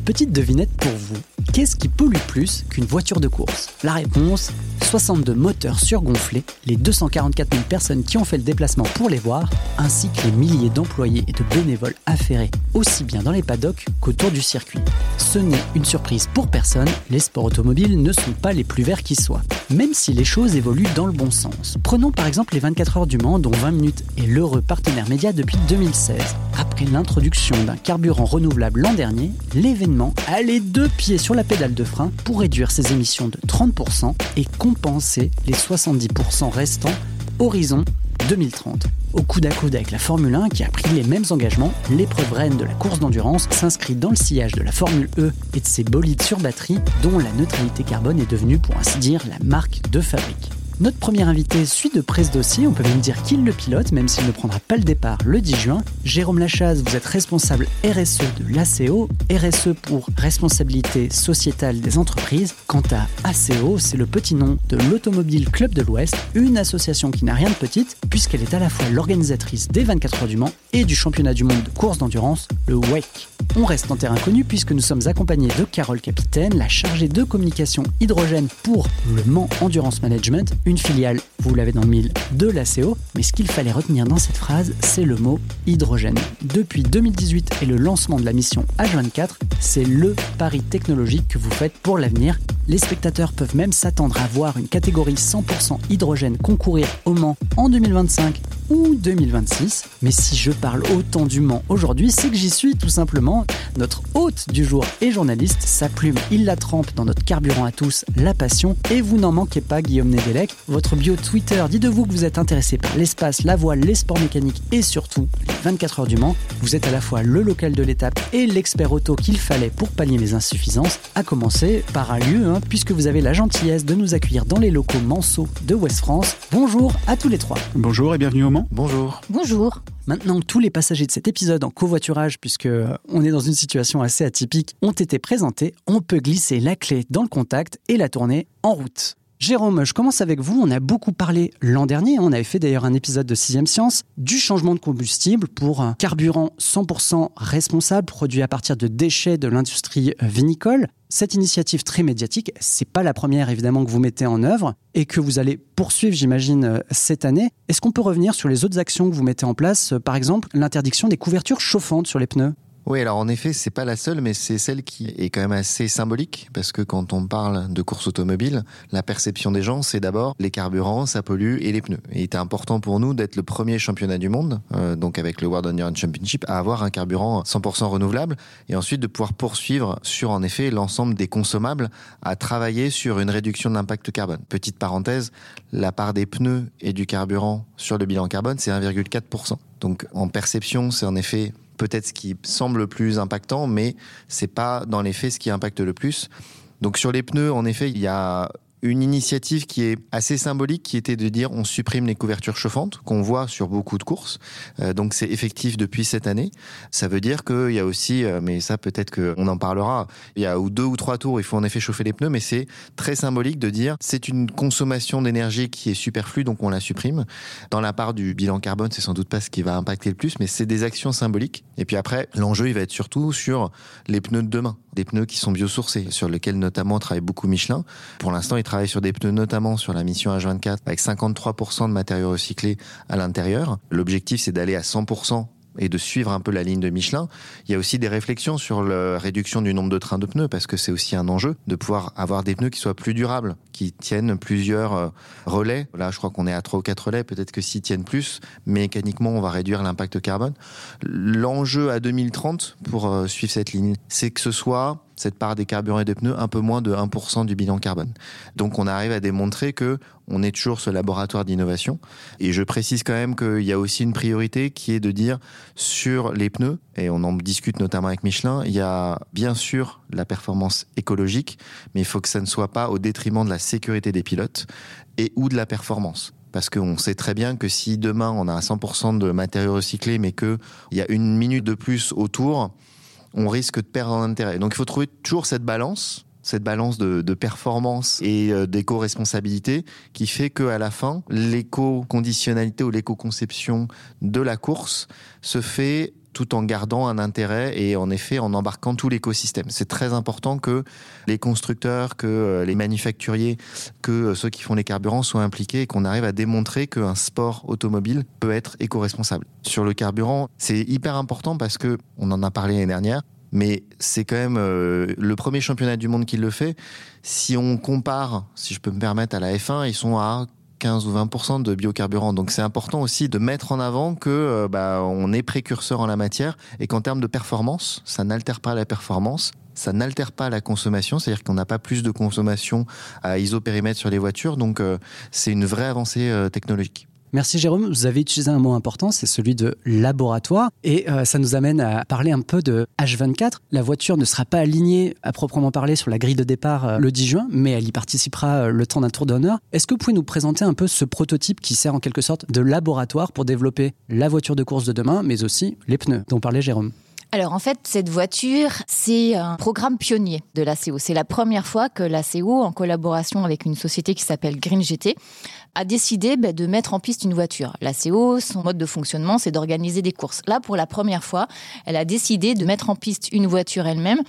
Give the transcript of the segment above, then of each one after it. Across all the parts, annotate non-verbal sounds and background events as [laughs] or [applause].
petite devinette pour vous. Qu'est-ce qui pollue plus qu'une voiture de course? La réponse 62 moteurs surgonflés, les 244 000 personnes qui ont fait le déplacement pour les voir, ainsi que les milliers d'employés et de bénévoles affairés, aussi bien dans les paddocks qu'autour du circuit. Ce n'est une surprise pour personne, les sports automobiles ne sont pas les plus verts qui soient, même si les choses évoluent dans le bon sens. Prenons par exemple les 24 heures du Mans, dont 20 minutes est l'heureux partenaire média depuis 2016. Après l'introduction d'un carburant renouvelable l'an dernier, a les deux pieds sur la pédale de frein pour réduire ses émissions de 30% et compenser les 70% restants horizon 2030. Au coude à coude avec la Formule 1 qui a pris les mêmes engagements, l'épreuve reine de la course d'endurance s'inscrit dans le sillage de la Formule E et de ses bolides sur batterie dont la neutralité carbone est devenue pour ainsi dire la marque de fabrique. Notre premier invité suit de presse dossier, on peut même dire qu'il le pilote, même s'il ne prendra pas le départ le 10 juin. Jérôme Lachaze, vous êtes responsable RSE de l'ACO, RSE pour responsabilité sociétale des entreprises. Quant à ACO, c'est le petit nom de l'Automobile Club de l'Ouest, une association qui n'a rien de petite, puisqu'elle est à la fois l'organisatrice des 24 heures du Mans et du championnat du monde de course d'endurance, le WEC. On reste en terrain connu puisque nous sommes accompagnés de Carole Capitaine, la chargée de communication hydrogène pour le Mans Endurance Management, filiale, vous l'avez dans le mille, de l'ACO. Mais ce qu'il fallait retenir dans cette phrase, c'est le mot hydrogène. Depuis 2018 et le lancement de la mission H24, c'est le pari technologique que vous faites pour l'avenir. Les spectateurs peuvent même s'attendre à voir une catégorie 100% hydrogène concourir au Mans en 2025 ou 2026. Mais si je parle autant du Mans aujourd'hui, c'est que j'y suis tout simplement. Notre hôte du jour et journaliste, sa plume, il la trempe dans notre carburant à tous, la passion. Et vous n'en manquez pas, Guillaume Nedelec. Votre bio Twitter dit de vous que vous êtes intéressé par l'espace, la voile, les sports mécaniques et surtout les 24 heures du Mans. Vous êtes à la fois le local de l'étape et l'expert auto qu'il fallait pour pallier les insuffisances, à commencer par un lieu, hein, puisque vous avez la gentillesse de nous accueillir dans les locaux Manceau de West France. Bonjour à tous les trois. Bonjour et bienvenue au Mans. Bonjour. Bonjour. Maintenant que tous les passagers de cet épisode en covoiturage, puisque on est dans une situation assez atypique, ont été présentés, on peut glisser la clé dans le contact et la tourner en route. Jérôme, je commence avec vous. On a beaucoup parlé l'an dernier, on avait fait d'ailleurs un épisode de 6 Science, du changement de combustible pour un carburant 100% responsable produit à partir de déchets de l'industrie vinicole. Cette initiative très médiatique, c'est pas la première évidemment que vous mettez en œuvre et que vous allez poursuivre, j'imagine, cette année. Est-ce qu'on peut revenir sur les autres actions que vous mettez en place, par exemple l'interdiction des couvertures chauffantes sur les pneus? Oui, alors en effet, c'est pas la seule, mais c'est celle qui est quand même assez symbolique, parce que quand on parle de course automobile, la perception des gens, c'est d'abord les carburants, ça pollue et les pneus. Et il était important pour nous d'être le premier championnat du monde, euh, donc avec le World Endurance Championship, à avoir un carburant 100% renouvelable, et ensuite de pouvoir poursuivre sur en effet l'ensemble des consommables à travailler sur une réduction de l'impact carbone. Petite parenthèse, la part des pneus et du carburant sur le bilan carbone, c'est 1,4%. Donc en perception, c'est en effet peut-être ce qui semble le plus impactant, mais c'est pas dans les faits ce qui impacte le plus. Donc sur les pneus, en effet, il y a une initiative qui est assez symbolique, qui était de dire on supprime les couvertures chauffantes qu'on voit sur beaucoup de courses. Euh, donc c'est effectif depuis cette année. Ça veut dire qu'il y a aussi, euh, mais ça peut-être qu'on en parlera, il y a deux ou trois tours, il faut en effet chauffer les pneus, mais c'est très symbolique de dire c'est une consommation d'énergie qui est superflue, donc on la supprime. Dans la part du bilan carbone, c'est sans doute pas ce qui va impacter le plus, mais c'est des actions symboliques. Et puis après, l'enjeu, il va être surtout sur les pneus de demain, des pneus qui sont biosourcés, sur lesquels notamment travaille beaucoup Michelin. Pour l'instant, il travaille sur des pneus, notamment sur la mission H24, avec 53% de matériaux recyclés à l'intérieur. L'objectif, c'est d'aller à 100% et de suivre un peu la ligne de Michelin. Il y a aussi des réflexions sur la réduction du nombre de trains de pneus parce que c'est aussi un enjeu de pouvoir avoir des pneus qui soient plus durables, qui tiennent plusieurs euh, relais. Là, je crois qu'on est à 3 ou 4 relais. Peut-être que s'ils tiennent plus, mécaniquement, on va réduire l'impact carbone. L'enjeu à 2030 pour euh, suivre cette ligne, c'est que ce soit cette part des carburants et des pneus un peu moins de 1% du bilan carbone. Donc on arrive à démontrer que on est toujours ce laboratoire d'innovation. Et je précise quand même qu'il y a aussi une priorité qui est de dire sur les pneus, et on en discute notamment avec Michelin, il y a bien sûr la performance écologique, mais il faut que ça ne soit pas au détriment de la sécurité des pilotes et ou de la performance parce qu'on sait très bien que si demain on a 100% de matériaux recyclés, mais qu'il y a une minute de plus autour, on risque de perdre en intérêt. Donc il faut trouver toujours cette balance cette balance de, performance et euh, d'éco-responsabilité qui fait qu'à la fin, l'éco-conditionnalité ou l'éco-conception de la course se fait tout en gardant un intérêt et en effet en embarquant tout l'écosystème. C'est très important que les constructeurs, que euh, les manufacturiers, que euh, ceux qui font les carburants soient impliqués et qu'on arrive à démontrer qu'un sport automobile peut être éco-responsable. Sur le carburant, c'est hyper important parce que on en a parlé l'année dernière, mais c'est quand même euh, le premier championnat du monde qui le fait. Si on compare, si je peux me permettre, à la F1, ils sont à 15 ou 20 de biocarburant. Donc c'est important aussi de mettre en avant que euh, bah, on est précurseur en la matière et qu'en termes de performance, ça n'altère pas la performance. Ça n'altère pas la consommation, c'est-à-dire qu'on n'a pas plus de consommation à isopérimètre sur les voitures, donc euh, c'est une vraie avancée technologique. Merci Jérôme. Vous avez utilisé un mot important, c'est celui de laboratoire. Et euh, ça nous amène à parler un peu de H24. La voiture ne sera pas alignée à proprement parler sur la grille de départ euh, le 10 juin, mais elle y participera euh, le temps d'un tour d'honneur. Est-ce que vous pouvez nous présenter un peu ce prototype qui sert en quelque sorte de laboratoire pour développer la voiture de course de demain, mais aussi les pneus dont parlait Jérôme? Alors en fait, cette voiture, c'est un programme pionnier de l'ACO. C'est la première fois que l'ACO, en collaboration avec une société qui s'appelle Green GT, a décidé bah, de mettre en piste une voiture. L'ACO, son mode de fonctionnement, c'est d'organiser des courses. Là, pour la première fois, elle a décidé de mettre en piste une voiture elle-même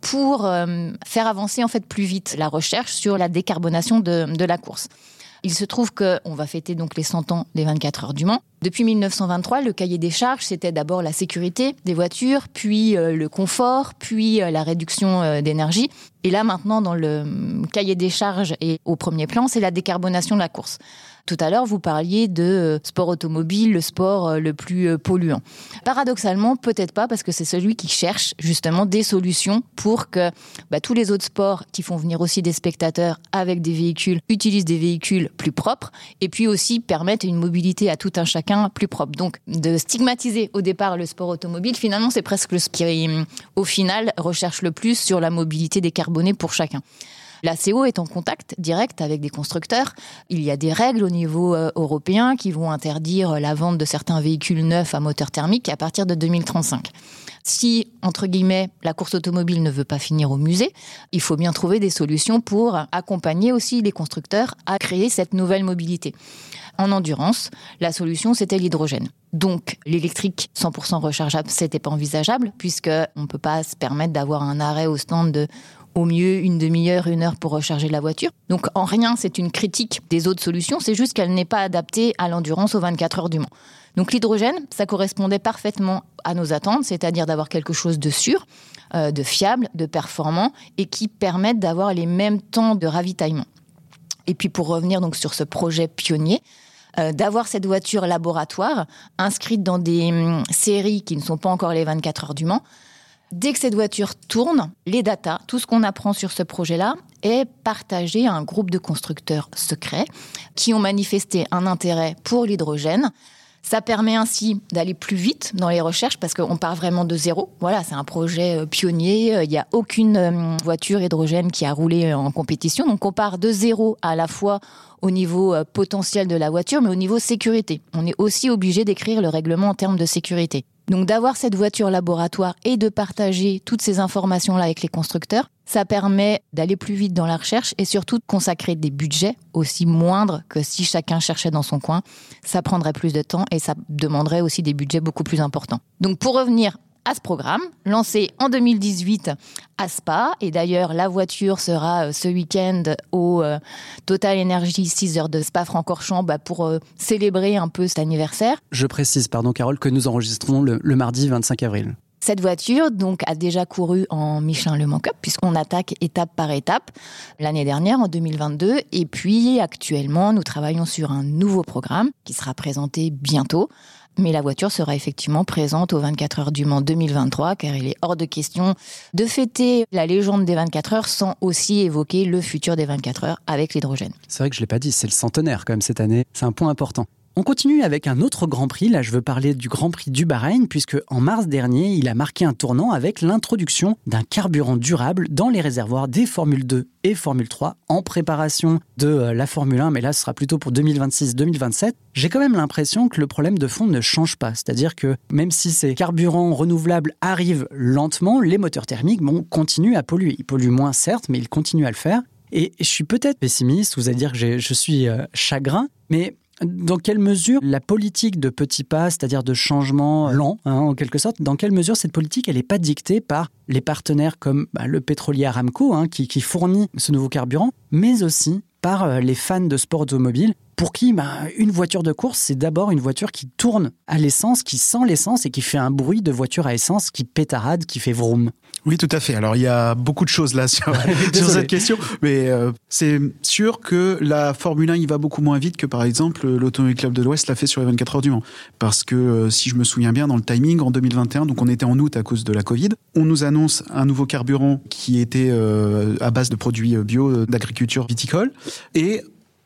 pour euh, faire avancer en fait plus vite la recherche sur la décarbonation de la course. Il se trouve qu'on va fêter donc les 100 ans des 24 heures du Mans. Depuis 1923, le cahier des charges, c'était d'abord la sécurité des voitures, puis euh, le confort, puis euh, la réduction euh, d'énergie. Et là, maintenant, dans le cahier des charges et au premier plan, c'est la décarbonation de la course. Tout à l'heure, vous parliez de euh, sport automobile, le sport euh, le plus euh, polluant. Paradoxalement, peut-être pas, parce que c'est celui qui cherche justement des solutions pour que bah, tous les autres sports qui font venir aussi des spectateurs avec des véhicules utilisent des véhicules plus propres et puis aussi permettent une mobilité à tout un chacun plus propre. Donc, de stigmatiser au départ le sport automobile, finalement, c'est presque ce qui, au final, recherche le plus sur la mobilité décarbonée pour chacun. La CO est en contact direct avec des constructeurs. Il y a des règles au niveau euh, européen qui vont interdire la vente de certains véhicules neufs à moteur thermique à partir de 2035. Si, entre guillemets, la course automobile ne veut pas finir au musée, il faut bien trouver des solutions pour accompagner aussi les constructeurs à créer cette nouvelle mobilité. En endurance, la solution, c'était l'hydrogène. Donc, l'électrique 100% rechargeable, c'était pas envisageable, puisqu'on ne peut pas se permettre d'avoir un arrêt au stand de au mieux une demi-heure, une heure pour recharger la voiture. Donc en rien, c'est une critique des autres solutions, c'est juste qu'elle n'est pas adaptée à l'endurance aux 24 heures du Mans. Donc l'hydrogène, ça correspondait parfaitement à nos attentes, c'est-à-dire d'avoir quelque chose de sûr, euh, de fiable, de performant et qui permette d'avoir les mêmes temps de ravitaillement. Et puis pour revenir donc sur ce projet pionnier, euh, d'avoir cette voiture laboratoire inscrite dans des hum, séries qui ne sont pas encore les 24 heures du Mans, Dès que cette voiture tourne, les datas, tout ce qu'on apprend sur ce projet-là, est partagé à un groupe de constructeurs secrets qui ont manifesté un intérêt pour l'hydrogène. Ça permet ainsi d'aller plus vite dans les recherches parce qu'on part vraiment de zéro. Voilà, c'est un projet euh, pionnier. Il n'y a aucune euh, voiture hydrogène qui a roulé en compétition. Donc on part de zéro à la fois au niveau euh, potentiel de la voiture, mais au niveau sécurité. On est aussi obligé d'écrire le règlement en termes de sécurité. Donc d'avoir cette voiture laboratoire et de partager toutes ces informations-là avec les constructeurs, ça permet d'aller plus vite dans la recherche et surtout de consacrer des budgets aussi moindres que si chacun cherchait dans son coin. Ça prendrait plus de temps et ça demanderait aussi des budgets beaucoup plus importants. Donc pour revenir à ce programme, lancé en 2018 à Spa. Et d'ailleurs, la voiture sera euh, ce week-end au euh, Total Energy 6 heures de Spa-Francorchamps bah, pour euh, célébrer un peu cet anniversaire. Je précise, pardon Carole, que nous enregistrons le, mardi 25 avril. Cette voiture donc a déjà couru en Michelin Le Mans Cup puisqu'on attaque étape par étape l'année dernière en 2022 et puis actuellement nous travaillons sur un nouveau programme qui sera présenté bientôt mais la voiture sera effectivement présente aux 24 heures du Mans 2023, car il est hors de question de fêter la légende des 24 heures sans aussi évoquer le futur des 24 heures avec l'hydrogène. C'est vrai que je ne l'ai pas dit, c'est le centenaire quand même cette année, c'est un point important. On continue avec un autre Grand Prix. Là, je veux parler du Grand Prix du Bahreïn, puisque en mars dernier, il a marqué un tournant avec l'introduction d'un carburant durable dans les réservoirs des Formule 2 et Formule 3 en préparation de euh, la Formule 1, mais là, ce sera plutôt pour 2026-2027. J'ai quand même l'impression que le problème de fond ne change pas. C'est-à-dire que même si ces carburants renouvelables arrivent lentement, les moteurs thermiques continuent à polluer. Ils polluent moins, certes, mais ils continuent à le faire. Et je suis peut-être pessimiste, vous allez dire que je suis euh, chagrin, mais Dans quelle mesure la politique de petits pas, c'est-à-dire de changement lent, hein, en quelque sorte, dans quelle mesure cette politique, elle n'est pas dictée par les partenaires comme bah, le pétrolier Aramco, hein, qui, qui fournit ce nouveau carburant, mais aussi par euh, les fans de sport automobile pour qui bah, une voiture de course, c'est d'abord une voiture qui tourne à l'essence, qui sent l'essence et qui fait un bruit de voiture à essence qui pétarade, qui fait vroom. Oui, tout à fait. Alors, il y a beaucoup de choses là sur, [laughs] cette question, mais euh, c'est sûr que la Formule 1, il va beaucoup moins vite que, par exemple, l'Automobile Club de l'Ouest l'a fait sur les 24 heures du Mans. Parce que, euh, si je me souviens bien, dans le timing, en 2021, donc on était en août à cause de la Covid, on nous annonce un nouveau carburant qui était euh, à base de produits bio d'agriculture viticole, et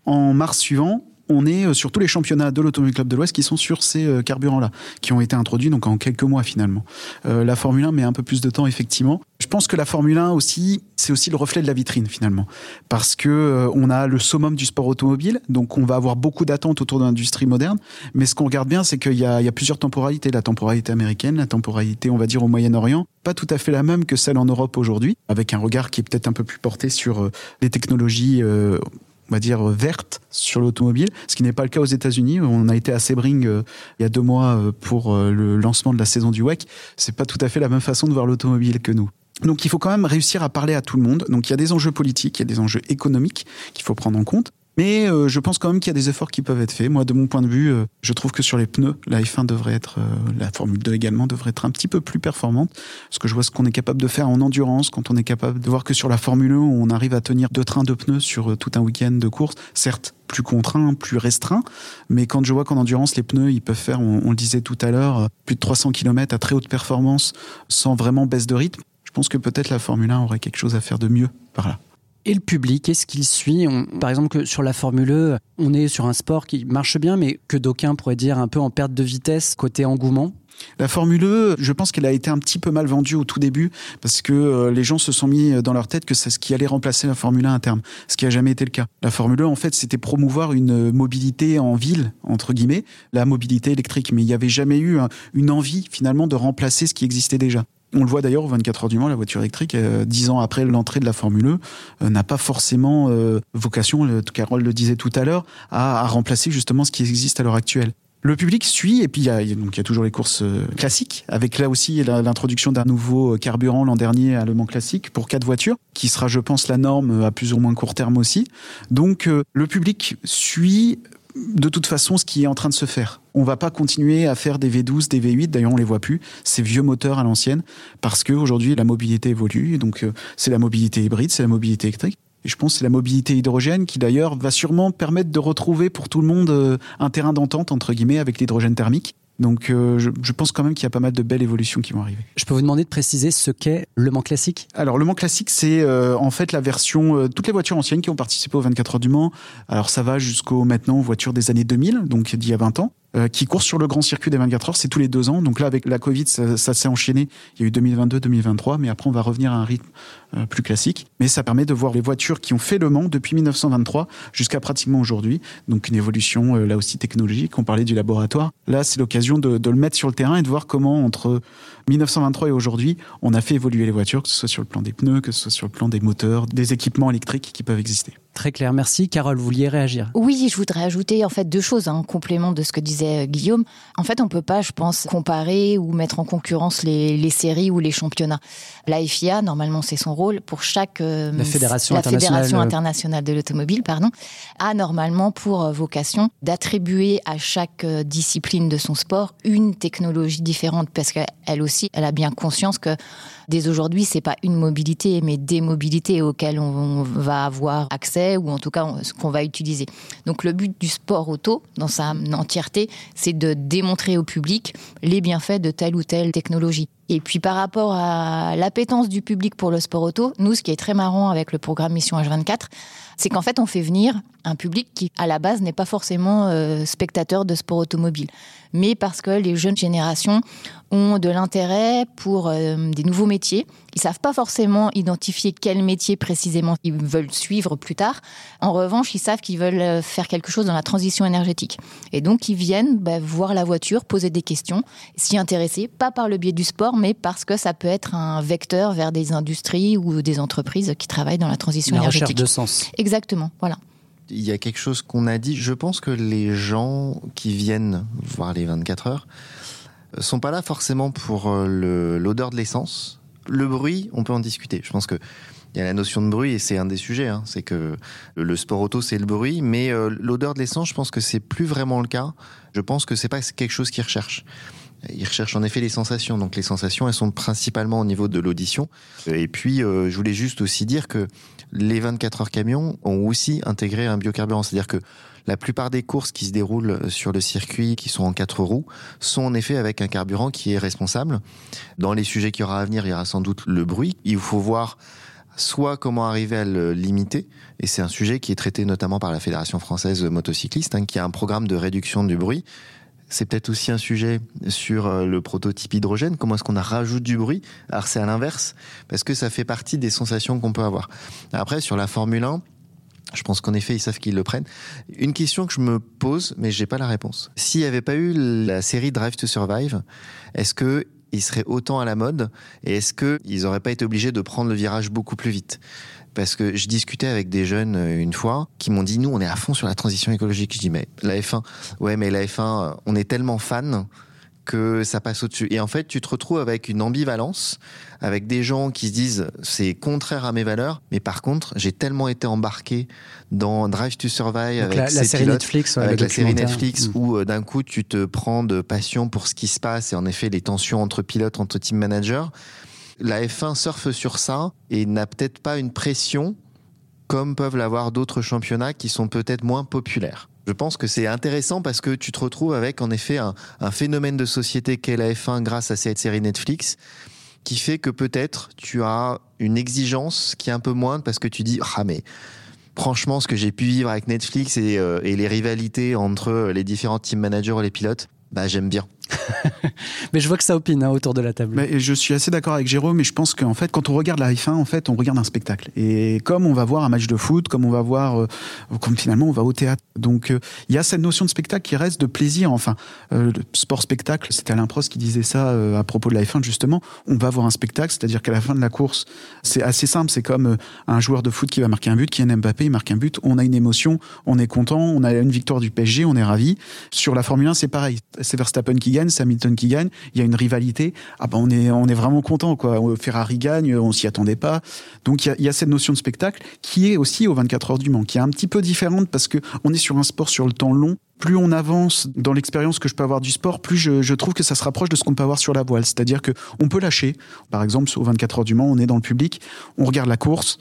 en mars suivant, on est euh, sur tous les championnats de l'Automobile Club de l'Ouest qui sont sur ces euh, carburants-là, qui ont été introduits donc en quelques mois finalement. Euh, la Formule 1 met un peu plus de temps effectivement. Je pense que la Formule 1 aussi, c'est aussi le reflet de la vitrine finalement, parce que on a le summum du sport automobile, donc on va avoir beaucoup d'attentes autour de l'industrie moderne. Mais ce qu'on regarde bien, c'est qu'il y, y, a plusieurs temporalités. La temporalité américaine, la temporalité, on va dire au Moyen-Orient, pas tout à fait la même que celle en Europe aujourd'hui, avec un regard qui est peut-être un peu plus porté sur les technologies on va dire, verte sur l'automobile, ce qui n'est pas le cas aux États-Unis. On a été à Sebring euh, il y a deux mois euh, pour euh, le lancement de la saison du WEC. C'est pas tout à fait la même façon de voir l'automobile que nous. Donc il faut quand même réussir à parler à tout le monde. Donc il y a des enjeux politiques, il y a des enjeux économiques qu'il faut prendre en compte. Mais euh, je pense quand même qu'il y a des efforts qui peuvent être faits. Moi, de mon point de vue, euh, je trouve que sur les pneus, la F1 devrait être, euh, la Formule 2 également, devrait être un petit peu plus performante. Parce que je vois ce qu'on est capable de faire en endurance, quand on est capable de voir que sur la Formule 1, on arrive à tenir deux trains de pneus sur tout un week-end de course. Certes, plus contraint, plus restreint. Mais quand je vois qu'en endurance, les pneus, ils peuvent faire, on, on le disait tout à l'heure, plus de 300 km à très haute performance sans vraiment baisse de rythme, je pense que peut-être la Formule 1 aurait quelque chose à faire de mieux par là et le public Est-ce qu'il suit Par exemple, que sur la Formule E, on est sur un sport qui marche bien, mais que d'aucuns pourraient dire un peu en perte de vitesse côté engouement la Formule E, je pense qu'elle a été un petit peu mal vendue au tout début parce que euh, les gens se sont mis dans leur tête que c'est ce qui allait remplacer la Formule 1 à terme, ce qui n'a jamais été le cas. La Formule 1, en fait, c'était promouvoir une mobilité en ville, entre guillemets, la mobilité électrique, mais il n'y avait jamais eu une envie finalement de remplacer ce qui existait déjà. On le voit d'ailleurs au 24 heures du Mans, la voiture électrique, euh, dix ans après l'entrée de la Formule E, euh, n'a pas forcément euh, vocation, Carole le disait tout à l'heure, à, remplacer justement ce qui existe à l'heure actuelle. Le public suit, et puis il y il y a toujours les courses classiques, avec là aussi l'introduction d'un nouveau carburant l'an dernier à Le Mans Classique pour quatre voitures, qui sera, je pense, la norme à plus ou moins court terme aussi. Donc le public suit de toute façon ce qui est en train de se faire. On va pas continuer à faire des V12, des V8, d'ailleurs on les voit plus, ces vieux moteurs à l'ancienne, parce qu'aujourd'hui la mobilité évolue, donc euh, c'est la mobilité hybride, c'est la mobilité électrique. Et je pense que c'est la mobilité hydrogène qui d'ailleurs va sûrement permettre de retrouver pour tout le monde euh, un terrain d'entente entre guillemets avec l'hydrogène thermique. Donc euh, je, pense quand même qu'il y a pas mal de belles évolutions qui vont arriver. Je peux vous demander de préciser ce qu'est Le Mans Classique? Alors Le Mans Classique, c'est euh, en fait la version, euh, toutes les voitures anciennes qui ont participé aux 24 heures du Mans. Alors ça va jusqu'aux maintenant voitures des années 2000, donc d'il y a 20 ans. Euh, qui courent sur le grand circuit des 24 heures, c'est tous les deux ans. Donc là, avec la Covid, ça, ça s'est enchaîné. Il y a eu 2022, 2023, mais après, on va revenir à un rythme euh, plus classique. Mais ça permet de voir les voitures qui ont fait le Mans depuis 1923 jusqu'à pratiquement aujourd'hui. Donc une évolution euh, là aussi technologique. On parlait du laboratoire. Là, c'est l'occasion de, de, le mettre sur le terrain et de voir comment entre 1923 et aujourd'hui, on a fait évoluer les voitures, que ce soit sur le plan des pneus, que ce soit sur le plan des moteurs, des équipements électriques qui peuvent exister. Très clair, merci. Carole, vous vouliez réagir Oui, je voudrais ajouter en fait deux choses hein, en complément de ce que disait euh, Guillaume. En fait, on peut pas, je pense, comparer ou mettre en concurrence les, les séries ou les championnats. La FIA, normalement, c'est son rôle pour chaque euh, la fédération la internationale, fédération internationale de l'automobile, pardon, a normalement pour euh, vocation d'attribuer à chaque discipline de son sport une technologie différente parce qu'elle aussi, elle a bien conscience que dès aujourd'hui, c'est pas une mobilité, mais des mobilités auxquelles on va avoir accès ou en tout cas ce qu'on va utiliser. Donc le but du sport auto, dans sa entièreté, c'est de démontrer au public les bienfaits de telle ou telle technologie. Et puis par rapport à l'appétence du public pour le sport auto, nous, ce qui est très marrant avec le programme Mission H24, c'est qu'en fait, on fait venir un public qui, à la base, n'est pas forcément euh, spectateur de sport automobile, mais parce que les jeunes générations ont de l'intérêt pour euh, des nouveaux métiers. Ils savent pas forcément identifier quel métier précisément ils veulent suivre plus tard. En revanche, ils savent qu'ils veulent euh, faire quelque chose dans la transition énergétique. Et donc, ils viennent bah, voir la voiture, poser des questions, s'y intéresser, pas par le biais du sport, mais parce que ça peut être un vecteur vers des industries ou des entreprises qui travaillent dans la transition la énergétique. Recherche de sens. Exactement, voilà. Il y a quelque chose qu'on a dit. Je pense que les gens qui viennent voir les 24 heures sont pas là forcément pour euh, l'odeur de l'essence. Le bruit, on peut en discuter. Je pense que il y a la notion de bruit et c'est un des sujets. Hein. C'est que le sport auto, c'est le bruit, mais euh, l'odeur de l'essence, je pense que c'est plus vraiment le cas. Je pense que c'est pas quelque chose qu'ils recherchent. Ils recherchent en effet les sensations. Donc les sensations, elles sont principalement au niveau de l'audition. Et puis, euh, je voulais juste aussi dire que les 24 heures camions ont aussi intégré un biocarburant. C'est-à-dire que la plupart des courses qui se déroulent sur le circuit, qui sont en quatre roues, sont en effet avec un carburant qui est responsable. Dans les sujets qu'il y aura à venir, il y aura sans doute le bruit. Il faut voir soit comment arriver à le limiter, et c'est un sujet qui est traité notamment par la Fédération française motocycliste, hein, qui a un programme de réduction du bruit. C'est peut-être aussi un sujet sur euh, le prototype hydrogène. Comment est-ce qu'on rajoute du bruit? Alors c'est à l'inverse, parce que ça fait partie des sensations qu'on peut avoir. Après, sur la Formule 1, je pense qu'en effet, ils savent qu'ils le prennent. Une question que je me pose, mais j'ai pas la réponse. S'il n'y avait pas eu la série Drive to Survive, est-ce que ils seraient autant à la mode Et est-ce qu'ils n'auraient pas été obligés de prendre le virage beaucoup plus vite? Parce que je discutais avec des jeunes euh, une fois qui m'ont dit nous on est à fond sur la transition écologique. Je dis mais la F1, ouais mais la F1, on est tellement fan que ça passe au-dessus. Et en fait, tu te retrouves avec une ambivalence, avec des gens qui se disent c'est contraire à mes valeurs, mais par contre, j'ai tellement été embarqué dans Drive to Survive avec la, série Netflix, avec la série Netflix, mm. où euh, d'un coup tu te prends de passion pour ce qui se passe et en effet les tensions entre pilotes, entre team managers. La F1 surfe sur ça et n'a peut-être pas une pression comme peuvent l'avoir d'autres championnats qui sont peut-être moins populaires. Je pense que c'est intéressant parce que tu te retrouves avec en effet un, phénomène de société qu'est la F1 grâce à cette série Netflix qui fait que peut-être tu as une exigence qui est un peu moindre parce que tu dis ah mais franchement ce que j'ai pu vivre avec Netflix et, euh, les rivalités entre les différents team managers et les pilotes bah j'aime bien mais je vois que ça opine hein, autour de la table. Mais je suis assez d'accord avec Jérôme, mais je pense qu'en fait, quand on regarde la F1, en fait, on regarde un spectacle. Et comme on va voir un match de foot, comme on va voir, euh, comme finalement on va au théâtre. Donc euh, il y a cette notion de spectacle qui reste de plaisir. Enfin, euh, sport spectacle, c'était Alain Prost qui disait ça à propos de la F1 justement. On va voir un spectacle, c'est-à-dire qu'à la fin de la course, c'est assez simple. C'est comme un joueur de foot qui va marquer un but, qui est Mbappé, il marque un but, on a une émotion, on est content, on a une victoire du PSG, on est ravi. Sur la Formule 1, c'est pareil. C'est Verstappen qui gagne, Hamilton qui gagne, il y a une rivalité. Ah ben on est on est vraiment content quoi. Ferrari gagne, on s'y attendait pas. Donc il y, a, cette notion de spectacle qui est aussi aux 24 heures du Mans, qui est un petit peu différente parce que on est sur un sport sur le temps long. Plus on avance dans l'expérience que je peux avoir du sport, plus je, trouve que ça se rapproche de ce qu'on peut avoir sur la voile. C'est-à-dire que on peut lâcher. Par exemple, aux 24 heures du Mans, on est dans le public, on regarde la course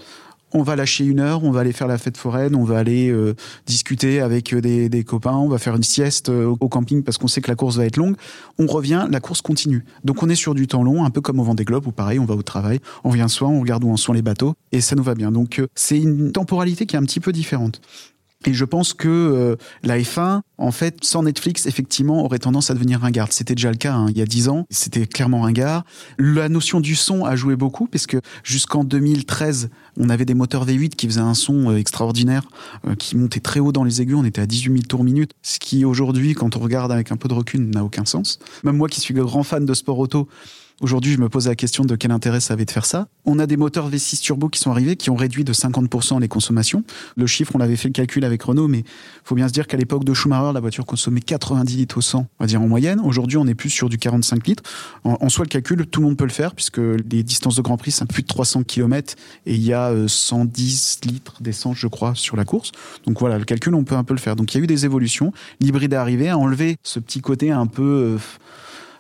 on va lâcher une heure, on va aller faire la fête foraine, on va aller euh, discuter avec euh, des, copains, on va faire une sieste euh, au camping parce qu'on sait que la course va être longue. On revient, la course continue. Donc on est sur du temps long, un peu comme au Vendée Globe où pareil, on va au travail, on vient soir, on regarde où en sont les bateaux et ça nous va bien. Donc c'est une temporalité qui est un petit peu différente. Et je pense que euh, la F1, en fait, sans Netflix, effectivement, aurait tendance à devenir ringard. C'était déjà le cas hein, il y a dix ans. C'était clairement ringard. La notion du son a joué beaucoup, parce que jusqu'en 2013, on avait des moteurs V8 qui faisaient un son euh, extraordinaire, euh, qui montait très haut dans les aigus. On était à 18 000 tours minute, ce qui aujourd'hui, quand on regarde avec un peu de recul, n'a aucun sens. Même moi qui suis grand fan de sport auto, Aujourd'hui, je me pose la question de quel intérêt ça avait de faire ça. On a des moteurs V6 turbo qui sont arrivés, qui ont réduit de 50% les consommations. Le chiffre, on avait fait le calcul avec Renault, mais faut bien se dire qu'à l'époque de Schumacher, la voiture consommait 90 litres au 100, on va dire en moyenne. Aujourd'hui, on est plus sur du 45 litres. En, en, soi, le calcul, tout le monde peut le faire, puisque les distances de Grand Prix, c'est plus de 300 km et il y a 110 euh, litres d'essence, je crois, sur la course. Donc voilà, le calcul, on peut un peu le faire. Donc il y a eu des évolutions. L'hybride est arrivé à enlever ce petit côté un peu... Euh,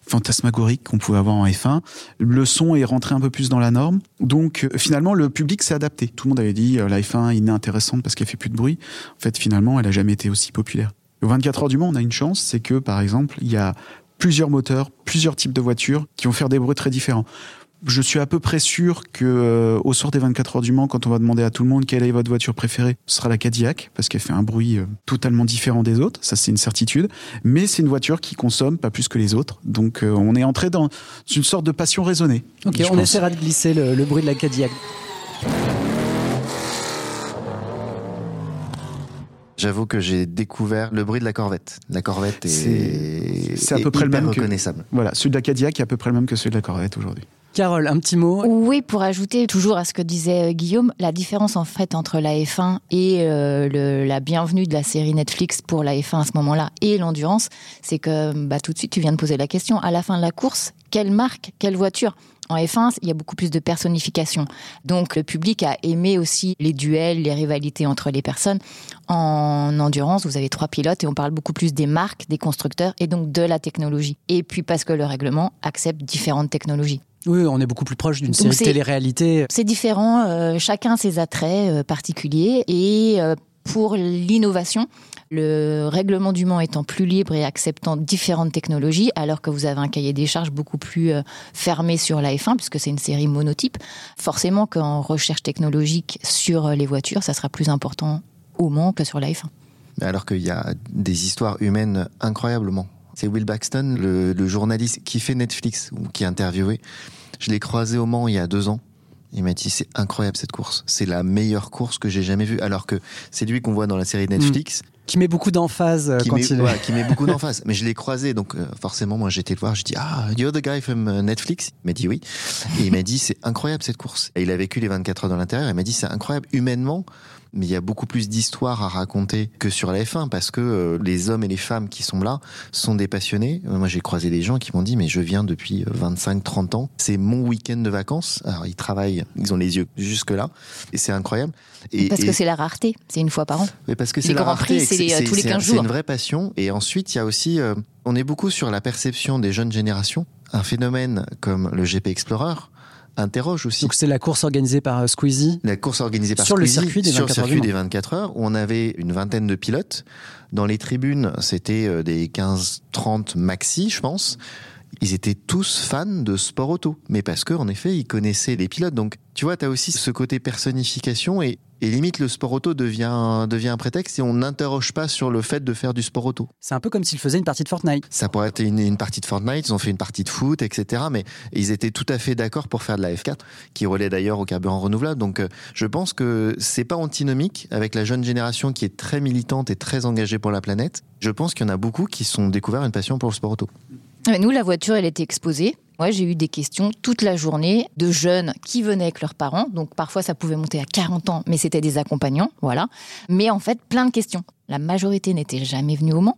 fantasmagorique qu'on pouvait avoir en F1. Le son est rentré un peu plus dans la norme. Donc euh, finalement, le public s'est adapté. Tout le monde avait dit euh, la F1 est inintéressante parce qu'elle fait plus de bruit. En fait, finalement, elle a jamais été aussi populaire. Au 24 heures du Mans, on a une chance, c'est que par exemple, il y a plusieurs moteurs, plusieurs types de voitures qui vont faire des bruits très différents je suis à peu près sûr que euh, au soir des 24 heures du Mans, quand on va demander à tout le monde quelle est votre voiture préférée, ce sera la Cadillac parce qu'elle fait un bruit euh, totalement différent des autres. Ça, c'est une certitude. Mais c'est une voiture qui consomme pas plus que les autres. Donc, euh, on est entré dans une sorte de passion raisonnée. Ok, on essaiera de glisser le, bruit de la Cadillac. J'avoue que j'ai découvert le bruit de la Corvette. La Corvette est, c'est à peu près le même reconnaissable. voilà, celui de la Cadillac est à peu près le même que celui de la Corvette aujourd'hui. Carole, un petit mot Oui, pour ajouter toujours à ce que disait euh, Guillaume, la différence en fait entre la F1 et euh, la bienvenue de la série Netflix pour la F1 à ce moment-là et l'endurance, c'est que bah, tout de suite tu viens de poser la question, à la fin de la course, quelle marque, quelle voiture? En F1, il y a beaucoup plus de personnification. Donc le public a aimé aussi les duels, les rivalités entre les personnes. En endurance, vous avez trois pilotes et on parle beaucoup plus des marques, des constructeurs et donc de la technologie. Et puis parce que le règlement accepte différentes technologies. Oui, on est beaucoup plus proche d'une série de télé-réalité. C'est différent, euh, chacun ses attraits euh, particuliers et euh, pour l'innovation, le règlement du Mans étant plus libre et acceptant différentes technologies, alors que vous avez un cahier des charges beaucoup plus fermé sur la F1, puisque c'est une série monotype, forcément qu'en recherche technologique sur les voitures, ça sera plus important au Mans que sur la F1. Alors qu'il y a des histoires humaines incroyablement. C'est Will Baxton, le, le, journaliste qui fait Netflix, ou qui est interviewé. Je l'ai croisé au Mans il y a deux ans. Il m'a dit c'est incroyable cette course, c'est la meilleure course que j'ai jamais vue. Alors que c'est lui qu'on voit dans la série Netflix. Mmh. Qui met beaucoup d'emphase euh, quand met, il qui met beaucoup [laughs] d'emphase. Mais je l'ai croisé, donc euh, forcément, moi j'étais le voir, je dis ah you're the guy from euh, Netflix? Il m'a dit oui, et il m'a dit c'est incroyable cette course. Et il a vécu les 24 heures dans l'intérieur. Il m'a dit c'est incroyable humainement mais il y a beaucoup plus d'histoires à raconter que sur la F1 parce que euh, les hommes et les femmes qui sont là sont des passionnés. Euh, moi, j'ai croisé des gens qui m'ont dit, mais je viens depuis 25, euh, 30 ans. C'est mon week-end de vacances. Alors, ils travaillent, ils ont les yeux jusque là. Et c'est incroyable. Et, parce que c'est la rareté. C'est une fois par an. Mais parce que c'est la rareté. c'est tous les 15 jours. C'est une vraie passion. Et ensuite, il y a aussi, on est beaucoup sur la perception des jeunes générations. Un phénomène comme le GP Explorer, interroge aussi. Donc c'est la course organisée par euh, Squeezie La course organisée par sur Squeezie, le circuit des 24 sur le circuit heures des 24 heures où on avait une vingtaine de pilotes. Dans les tribunes, c'était euh, des 15-30 maxi, je pense. Ils étaient tous fans de sport auto, mais parce que en effet, ils connaissaient les pilotes. Donc, tu vois, tu as aussi ce côté personnification et et limite, le sport auto devient, devient un prétexte et on n'interroge pas sur le fait de faire du sport auto. C'est un peu comme s'ils faisaient une partie de Fortnite. Ça pourrait être une, une, partie de Fortnite, ils ont fait une partie de foot, etc. Mais ils étaient tout à fait d'accord pour faire de la F4, qui relaie d'ailleurs au carburant renouvelable. Donc euh, je pense que c'est pas antinomique avec la jeune génération qui est très militante et très engagée pour la planète. Je pense qu'il y en a beaucoup qui sont découverts une passion pour le sport auto. Nous, la voiture, elle était exposée. Moi, j'ai eu des questions toute la journée de jeunes qui venaient avec leurs parents. Donc, parfois, ça pouvait monter à 40 ans, mais c'était des accompagnants, voilà. Mais en fait, plein de questions. La majorité n'était jamais venue au Mans.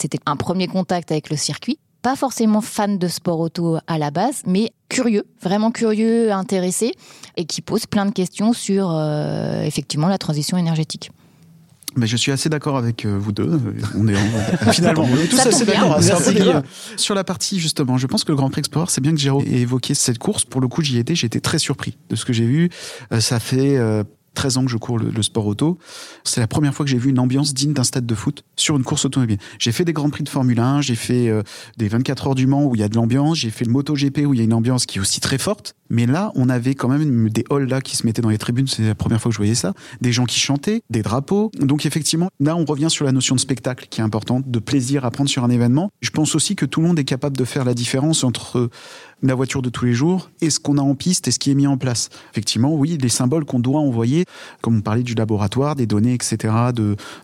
C'était un premier contact avec le circuit. Pas forcément fan de sport auto à la base, mais curieux, vraiment curieux, intéressé, et qui posent plein de questions sur euh, effectivement la transition énergétique. Mais je suis assez d'accord avec euh, vous deux. On est [laughs] finalement on est tous assez d'accord. Hein, Sur la partie justement, je pense que le Grand Prix Explorer, c'est bien que j'ai évoqué cette course. Pour le coup, j'y étais, j'étais très surpris de ce que j'ai vu. Euh, ça fait euh, 13 ans que je cours le, sport auto. C'est la première fois que j'ai vu une ambiance digne d'un stade de foot sur une course automobile. J'ai fait des grands prix de Formule 1, j'ai fait euh, des 24 heures du Mans où il y a de l'ambiance, j'ai fait le MotoGP où il y a une ambiance qui est aussi très forte. Mais là, on avait quand même des halls là qui se mettaient dans les tribunes. C'est la première fois que je voyais ça. Des gens qui chantaient, des drapeaux. Donc effectivement, là, on revient sur la notion de spectacle qui est importante, de plaisir à prendre sur un événement. Je pense aussi que tout le monde est capable de faire la différence entre la voiture de tous les jours et ce qu'on a en piste et ce qui est mis en place. Effectivement, oui, les symboles qu'on doit envoyer, comme on parlait du laboratoire, des données, etc.,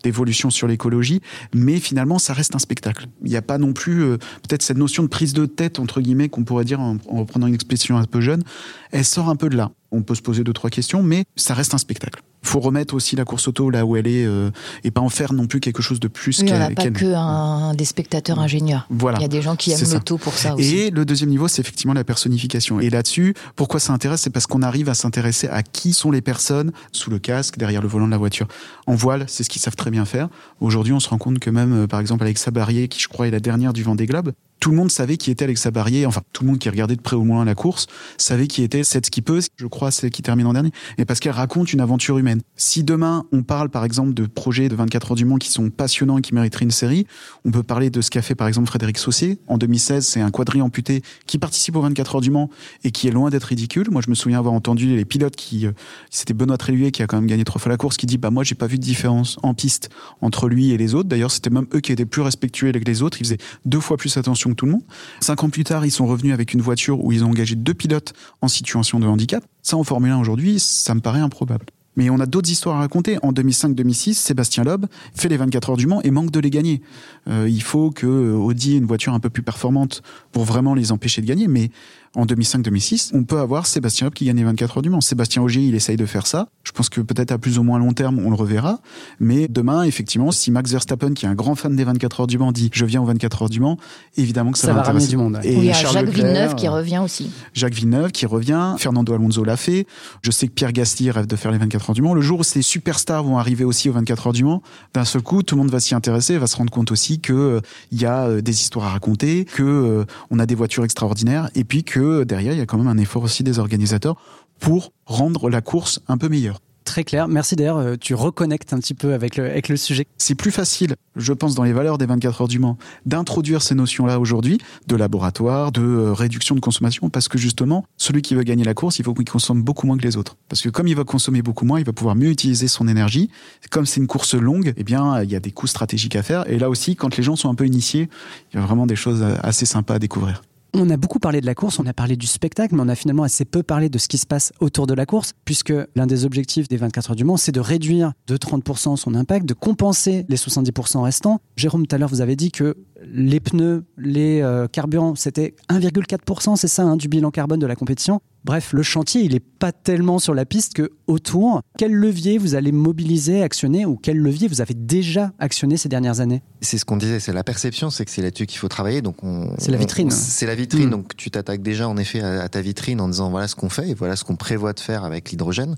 d'évolution sur l'écologie, mais finalement, ça reste un spectacle. Il n'y a pas non plus euh, peut-être cette notion de prise de tête entre guillemets qu'on pourrait dire en, en reprenant une expression un peu jeune. Elle sort un peu de là. On peut se poser deux trois questions, mais ça reste un spectacle faut remettre aussi la course auto là où elle est euh, et pas en faire non plus quelque chose de plus. Il n'y a pas que un, des spectateurs ingénieurs. Voilà. Il y a des gens qui aiment l'auto pour ça aussi. Et le deuxième niveau, c'est effectivement la personnification. Et là-dessus, pourquoi ça intéresse C'est parce qu'on arrive à s'intéresser à qui sont les personnes sous le casque, derrière le volant de la voiture. En voile, c'est ce qu'ils savent très bien faire. Aujourd'hui, on se rend compte que même, euh, par exemple, Alexa Barrier, qui je crois est la dernière du Vendée Globe, tout le monde savait qui était Alexa Barrier, enfin tout le monde qui regardait de près ou moins la course savait qui était cette skippeuse, je crois celle qui termine en dernier, et parce qu'elle raconte une aventure humaine. Si demain on parle par exemple de projets de 24 heures du Mans qui sont passionnants et qui mériteraient une série, on peut parler de ce qu'a fait par exemple Frédéric Saucier. En 2016, c'est un quadri amputé qui participe aux 24 heures du Mans et qui est loin d'être ridicule. Moi je me souviens avoir entendu les pilotes qui, euh, c'était Benoît Tréluet qui a quand même gagné trois fois la course, qui dit bah moi j'ai pas vu de différence en piste entre lui et les autres. D'ailleurs c'était même eux qui étaient plus respectueux que les autres. Ils faisaient deux fois plus attention que tout le monde. Cinq ans plus tard, ils sont revenus avec une voiture où ils ont engagé deux pilotes en situation de handicap. Ça, en Formule 1 aujourd'hui, ça me paraît improbable. Mais on a d'autres histoires à raconter. En 2005-2006, Sébastien Loeb fait les 24 heures du Mans et manque de les gagner. Euh, il faut que Audi ait une voiture un peu plus performante pour vraiment les empêcher de gagner. Mais en 2005-2006, on peut avoir Sébastien Loeb qui gagne les 24 heures du Mans. Sébastien Ogier, il essaye de faire ça. Je pense que peut-être à plus ou moins long terme, on le reverra. Mais demain, effectivement, si Max Verstappen, qui est un grand fan des 24 heures du Mans, dit je viens aux 24 heures du Mans, évidemment que ça, Ça va va ramener intéresser. du monde, ouais. Et il y a Charles Jacques Leclerc, Villeneuve qui euh, revient aussi. Jacques Villeneuve qui revient, Fernando Alonso l'a fait. Je sais que Pierre Gasly rêve de faire les 24 heures du Mans. Le jour où ces superstars vont arriver aussi aux 24 heures du Mans, d'un seul coup, tout le monde va s'y intéresser, va se rendre compte aussi que euh, y a euh, des histoires à raconter, que euh, on a des voitures extraordinaires, et puis que euh, derrière, il y a quand même un effort aussi des organisateurs pour rendre la course un peu meilleure. Très clair. Merci d'ailleurs, euh, tu reconnectes un petit peu avec le, avec le sujet. C'est plus facile, je pense, dans les valeurs des 24 heures du Mans, d'introduire ces notions-là aujourd'hui, de laboratoire, de euh, réduction de consommation, parce que justement, celui qui veut gagner la course, il faut qu'il consomme beaucoup moins que les autres. Parce que comme il va consommer beaucoup moins, il va pouvoir mieux utiliser son énergie. Comme c'est une course longue, eh bien, il y a des coûts stratégiques à faire. Et là aussi, quand les gens sont un peu initiés, il y a vraiment des choses assez sympas à découvrir. On a beaucoup parlé de la course, on a parlé du spectacle, mais on a finalement assez peu parlé de ce qui se passe autour de la course, puisque l'un des objectifs des 24 heures du Mans, c'est de réduire de 30% son impact, de compenser les 70% restants. Jérôme, tout à l'heure, vous avez dit que les pneus, les euh, carburants, c'était 1,4%, c'est ça, hein, du bilan carbone de la compétition. Bref, le chantier, il n'est pas tellement sur la piste que autour. Quel levier vous allez mobiliser, actionner, ou quel levier vous avez déjà actionné ces dernières années? C'est ce qu'on disait, c'est la perception, c'est que c'est là-dessus qu'il faut travailler. Donc on, C'est la vitrine. on- C'est la vitrine. Mm. Donc tu t'attaques déjà en effet à, à ta vitrine en disant voilà ce qu'on fait et voilà ce qu'on prévoit de faire avec l'hydrogène.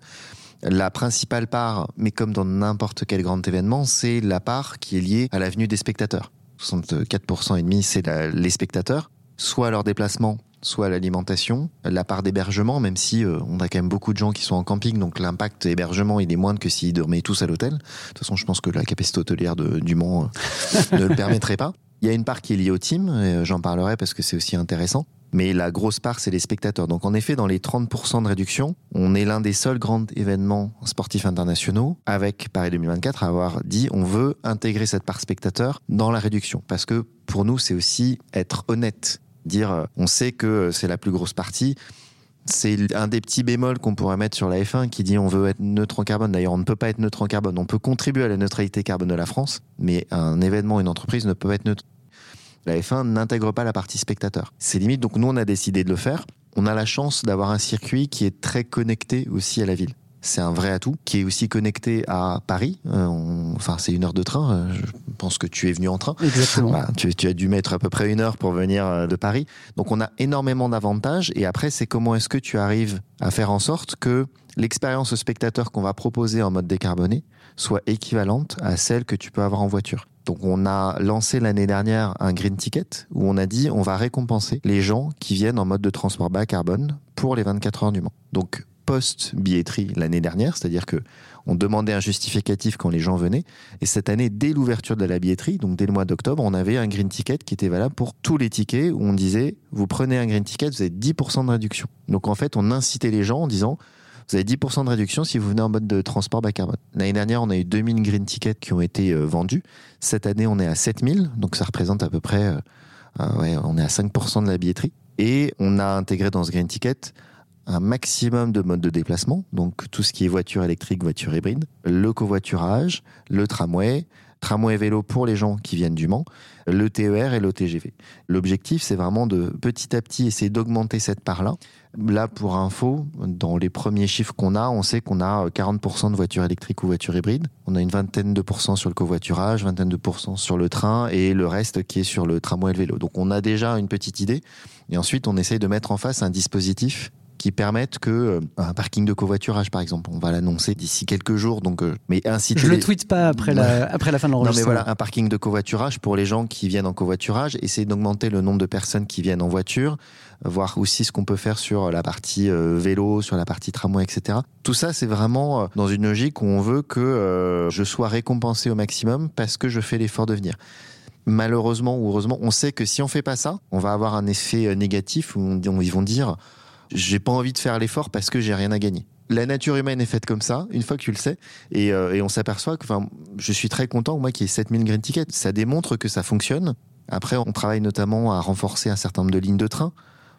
La principale part, mais comme dans n'importe quel grand événement, c'est la part qui est liée à l'avenue des spectateurs. 64% et demi, c'est la- les spectateurs, soit à leur déplacement, soit l'alimentation, la part d'hébergement, même si euh, on a quand même beaucoup de gens qui sont en camping, donc l'impact hébergement il est moindre que s'ils dormaient tous à l'hôtel. De toute façon, je pense que la capacité hôtelière de, du euh, ne le permettrait pas. Il y a une part qui est liée au team, euh, j'en parlerai parce que c'est aussi intéressant. Mais la grosse part, c'est les spectateurs. Donc en effet, dans les 30% de réduction, on est l'un des seuls grands événements sportifs internationaux, avec Paris 2024, à avoir dit on veut intégrer cette part spectateur dans la réduction. Parce que pour nous, c'est aussi être honnête. Dire, euh, on sait que c'est la plus grosse partie. C'est un des petits bémols qu'on pourrait mettre sur la F1 qui dit on veut être neutre en carbone. D'ailleurs, on ne peut pas être neutre en carbone. On peut contribuer à la neutralité carbone de la France, mais un événement, une entreprise ne peut être neutre. La F1 n'intègre pas la partie spectateur. C'est limite, donc nous on a décidé de le faire. On a la chance d'avoir un circuit qui est très connecté aussi à la ville. C'est un vrai atout, qui est aussi connecté à Paris. Euh, on- Enfin, c'est une heure de train. euh, Je pense que tu es venu en train. Exactement. Tu as dû mettre à peu près une heure pour venir euh, de Paris. Donc on a énormément d'avantages. Et après, c'est comment est-ce que tu arrives à faire en sorte que l'expérience au spectateur qu'on va proposer en mode décarboné soit équivalente à celle que tu peux avoir en voiture. Donc on a lancé l'année dernière un green ticket où on a dit on va récompenser les gens qui viennent en mode de transport bas carbone pour les 24 heures du Mans. Donc post billetterie l'année dernière, c'est-à-dire que on demandait un justificatif quand les gens venaient et cette année dès l'ouverture de la billetterie, donc dès le mois d'octobre, on avait un green ticket qui était valable pour tous les tickets où on disait vous prenez un green ticket, vous avez 10% de réduction. Donc en fait, on incitait les gens en disant vous avez 10% de réduction si vous venez en mode de transport bas carbone. L'année dernière, on a eu 2000 green tickets qui ont été euh, vendus. Cette année, on est à 7000, donc ça représente à peu près, euh, on est à 5% de la billetterie. Et on a intégré dans ce green ticket un maximum de modes de déplacement, donc tout ce qui est voiture électrique, voiture hybride, le covoiturage, le tramway, tramway vélo pour les gens qui viennent du Mans, le TER et le TGV. L'objectif, c'est vraiment de petit à petit essayer d'augmenter cette part-là. Là, pour info, dans les premiers chiffres qu'on a, on sait qu'on a 40% de voitures électriques ou voitures hybrides. On a une vingtaine de pourcents sur le covoiturage, vingtaine de pourcents sur le train et le reste qui est sur le tramway et le vélo. Donc on a déjà une petite idée. Et ensuite, on essaye de mettre en face un dispositif qui permette que euh, un parking de covoiturage par exemple, on va l'annoncer d'ici quelques jours donc euh, mais inciter Je le tweete pas après la, après la fin de non mais l'enregistrement. voilà, un parking de covoiturage pour les gens qui viennent en covoiturage, essayer d'augmenter le nombre de personnes qui viennent en voiture, voir aussi ce qu'on peut faire sur la partie euh, vélo, sur la partie tramway, etc. Tout ça, c'est vraiment dans une logique où on veut que je sois récompensé au maximum parce que je fais l'effort de venir. Malheureusement ou heureusement, on sait que si on fait pas ça, on va avoir un effet négatif où on- ils vont dire j'ai pas envie de faire l'effort parce que j'ai rien à gagner. La nature humaine est faite comme ça, une fois que tu le sais, et, euh, on s'aperçoit que, je suis très content, moi, qu'il y ait 7000 green tickets. Ça démontre que ça fonctionne. Après, on travaille notamment à renforcer un certain nombre de lignes de train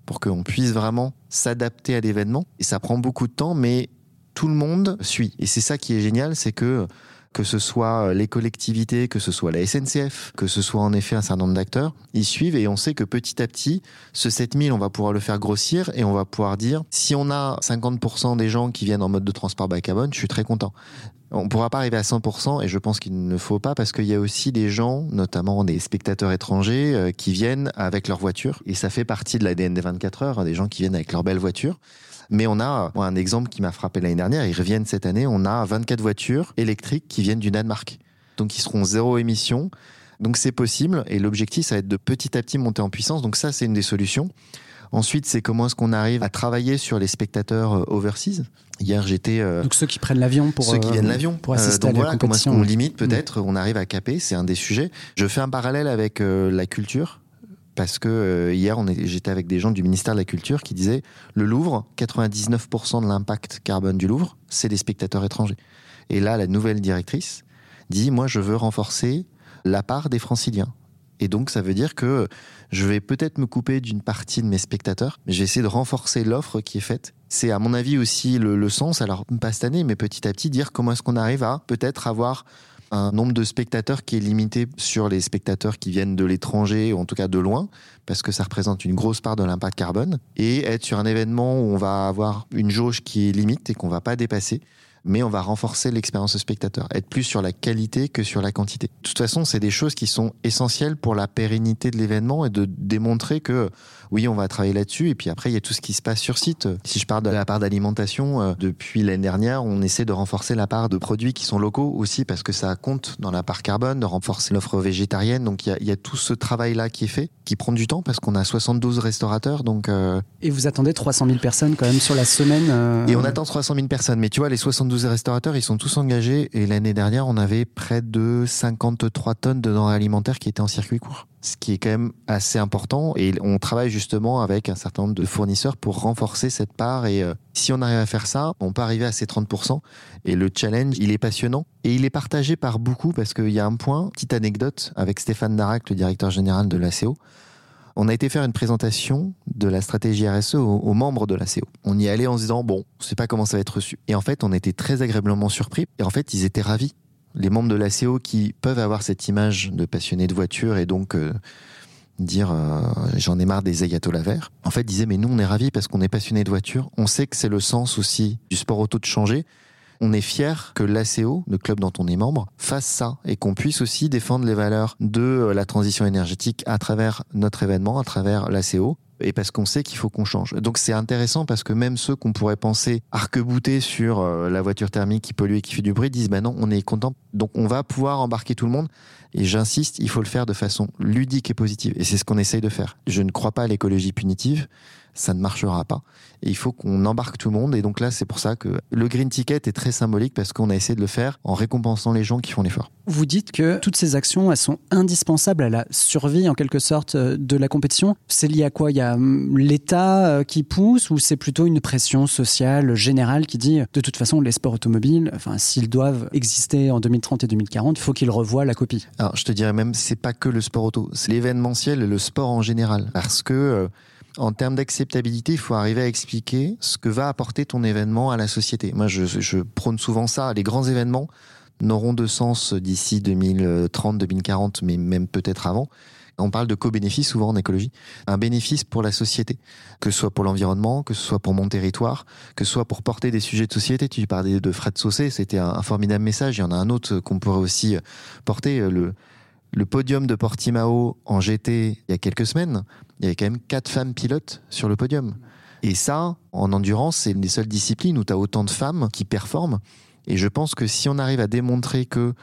pour qu'on puisse vraiment s'adapter à l'événement. Et ça prend beaucoup de temps, mais tout le monde suit. Et c'est ça qui est génial, c'est que que ce soit les collectivités, que ce soit la SNCF, que ce soit en effet un certain nombre d'acteurs, ils suivent et on sait que petit à petit, ce 7000, on va pouvoir le faire grossir et on va pouvoir dire, si on a 50% des gens qui viennent en mode de transport bas carbone, je suis très content. On ne pourra pas arriver à 100% et je pense qu'il ne faut pas parce qu'il y a aussi des gens, notamment des spectateurs étrangers, euh, qui viennent avec leur voiture et ça fait partie de l'ADN des 24 heures, des gens qui viennent avec leur belle voiture. Mais on a un exemple qui m'a frappé l'année dernière, ils reviennent cette année, on a 24 voitures électriques qui viennent du Danemark. Donc ils seront zéro émission. Donc c'est possible et l'objectif ça va être de petit à petit monter en puissance. Donc ça c'est une des solutions. Ensuite, c'est comment est-ce qu'on arrive à travailler sur les spectateurs euh, overseas? Hier, j'étais. Euh, donc ceux qui prennent l'avion pour. Ceux qui viennent l'avion. Pour assister à la voilà, Comment est-ce qu'on limite peut-être, on arrive à caper, c'est un des sujets. Je fais un parallèle avec la culture parce que hier j'étais avec des gens du ministère de la Culture qui disaient le Louvre, 99% de l'impact carbone du Louvre, c'est des spectateurs étrangers. Et là, la nouvelle directrice dit moi je veux renforcer la part des franciliens. Et donc, ça veut dire que je vais peut-être me couper d'une partie de mes spectateurs, mais je vais essayer de renforcer l'offre qui est faite. C'est à mon avis aussi le, sens, alors pas cette année, mais petit à petit, dire comment est-ce qu'on arrive à peut-être avoir un nombre de spectateurs qui est limité sur les spectateurs qui viennent de l'étranger, ou en tout cas de loin, parce que ça représente une grosse part de l'impact carbone, et être sur un événement où on va avoir une jauge qui est limite et qu'on va pas dépasser mais on va renforcer l'expérience spectateur, être plus sur la qualité que sur la quantité. De toute façon, c'est des choses qui sont essentielles pour la pérennité de l'événement et de démontrer que oui, on va travailler là-dessus. Et puis après, il y a tout ce qui se passe sur site. Si je parle de la part d'alimentation, euh, depuis l'année dernière, on essaie de renforcer la part de produits qui sont locaux aussi parce que ça compte dans la part carbone, de renforcer l'offre végétarienne. Donc il y, a, tout ce travail-là qui est fait, qui prend du temps parce qu'on a 72 restaurateurs. Donc euh, Et vous attendez 300 000 personnes quand même sur la semaine euh, Et on attend 300 000 personnes. Mais tu vois, les 72 restaurateurs, ils sont tous engagés. Et l'année dernière, on avait près de 53 tonnes de denrées alimentaires qui étaient en circuit court ce qui est quand même assez important. Et on travaille justement avec un certain nombre de fournisseurs pour renforcer cette part. Et euh, si on arrive à faire ça, on peut arriver à ces 30%. Et le challenge, il est passionnant. Et il est partagé par beaucoup parce qu'il y a un point, petite anecdote, avec Stéphane Narac, le directeur général de l'ACO. On a été faire une présentation de la stratégie RSE aux, aux membres de l'ACO. On y allait en se disant, bon, on ne sait pas comment ça va être reçu. Et en fait, on était très agréablement surpris. Et en fait, ils étaient ravis les membres de l'ACO qui peuvent avoir cette image de passionnés de voiture et donc euh, dire euh, j'en ai marre des ayatollahs en fait disaient mais nous on est ravis parce qu'on est passionnés de voiture, on sait que c'est le sens aussi du sport auto de changer. On est fier que l'ACO, le club dont on est membre, fasse ça et qu'on puisse aussi défendre les valeurs de euh, la transition énergétique à travers notre événement, à travers l'ACO et parce qu'on sait qu'il faut qu'on change. Donc c'est intéressant parce que même ceux qu'on pourrait penser arc-boutés sur euh, la voiture thermique qui pollue et qui fait du bruit disent bah non, on est content. Donc on va pouvoir embarquer tout le monde. Et j'insiste, il faut le faire de façon ludique et positive. Et c'est ce qu'on essaye de faire. Je ne crois pas à l'écologie punitive ça ne marchera pas. Et il faut qu'on embarque tout le monde. Et donc là, c'est pour ça que le green ticket est très symbolique parce qu'on a essayé de le faire en récompensant les gens qui font l'effort. Vous dites que toutes ces actions, elles sont indispensables à la survie en quelque sorte euh, de la compétition. C'est lié à quoi? Il y a hum, l'État euh, qui pousse ou c'est plutôt une pression sociale générale qui dit de toute façon les sports automobiles, enfin s'ils doivent exister en 2030 et 2040, il faut qu'ils revoient la copie. Alors je te dirais même, c'est pas que le sport auto, c'est l'événementiel et le sport en général. Parce que euh, en termes d'acceptabilité, il faut arriver à expliquer ce que va apporter ton événement à la société. Moi, je, prône souvent ça. Les grands événements n'auront de sens d'ici 2030, 2040, mais même peut-être avant. On parle de co-bénéfice souvent en écologie. Un bénéfice pour la société, que ce soit pour l'environnement, que ce soit pour mon territoire, que ce soit pour porter des sujets de société. Tu parlais de Fred Saucé, c'était un, formidable message. Il y en a un autre qu'on pourrait aussi porter. Le podium de Portimao en GT il y a quelques semaines, il y avait quand même quatre femmes pilotes sur le podium. Et ça, en endurance, c'est une des seules disciplines où tu as autant de femmes qui performent. Et je pense que si on arrive à démontrer que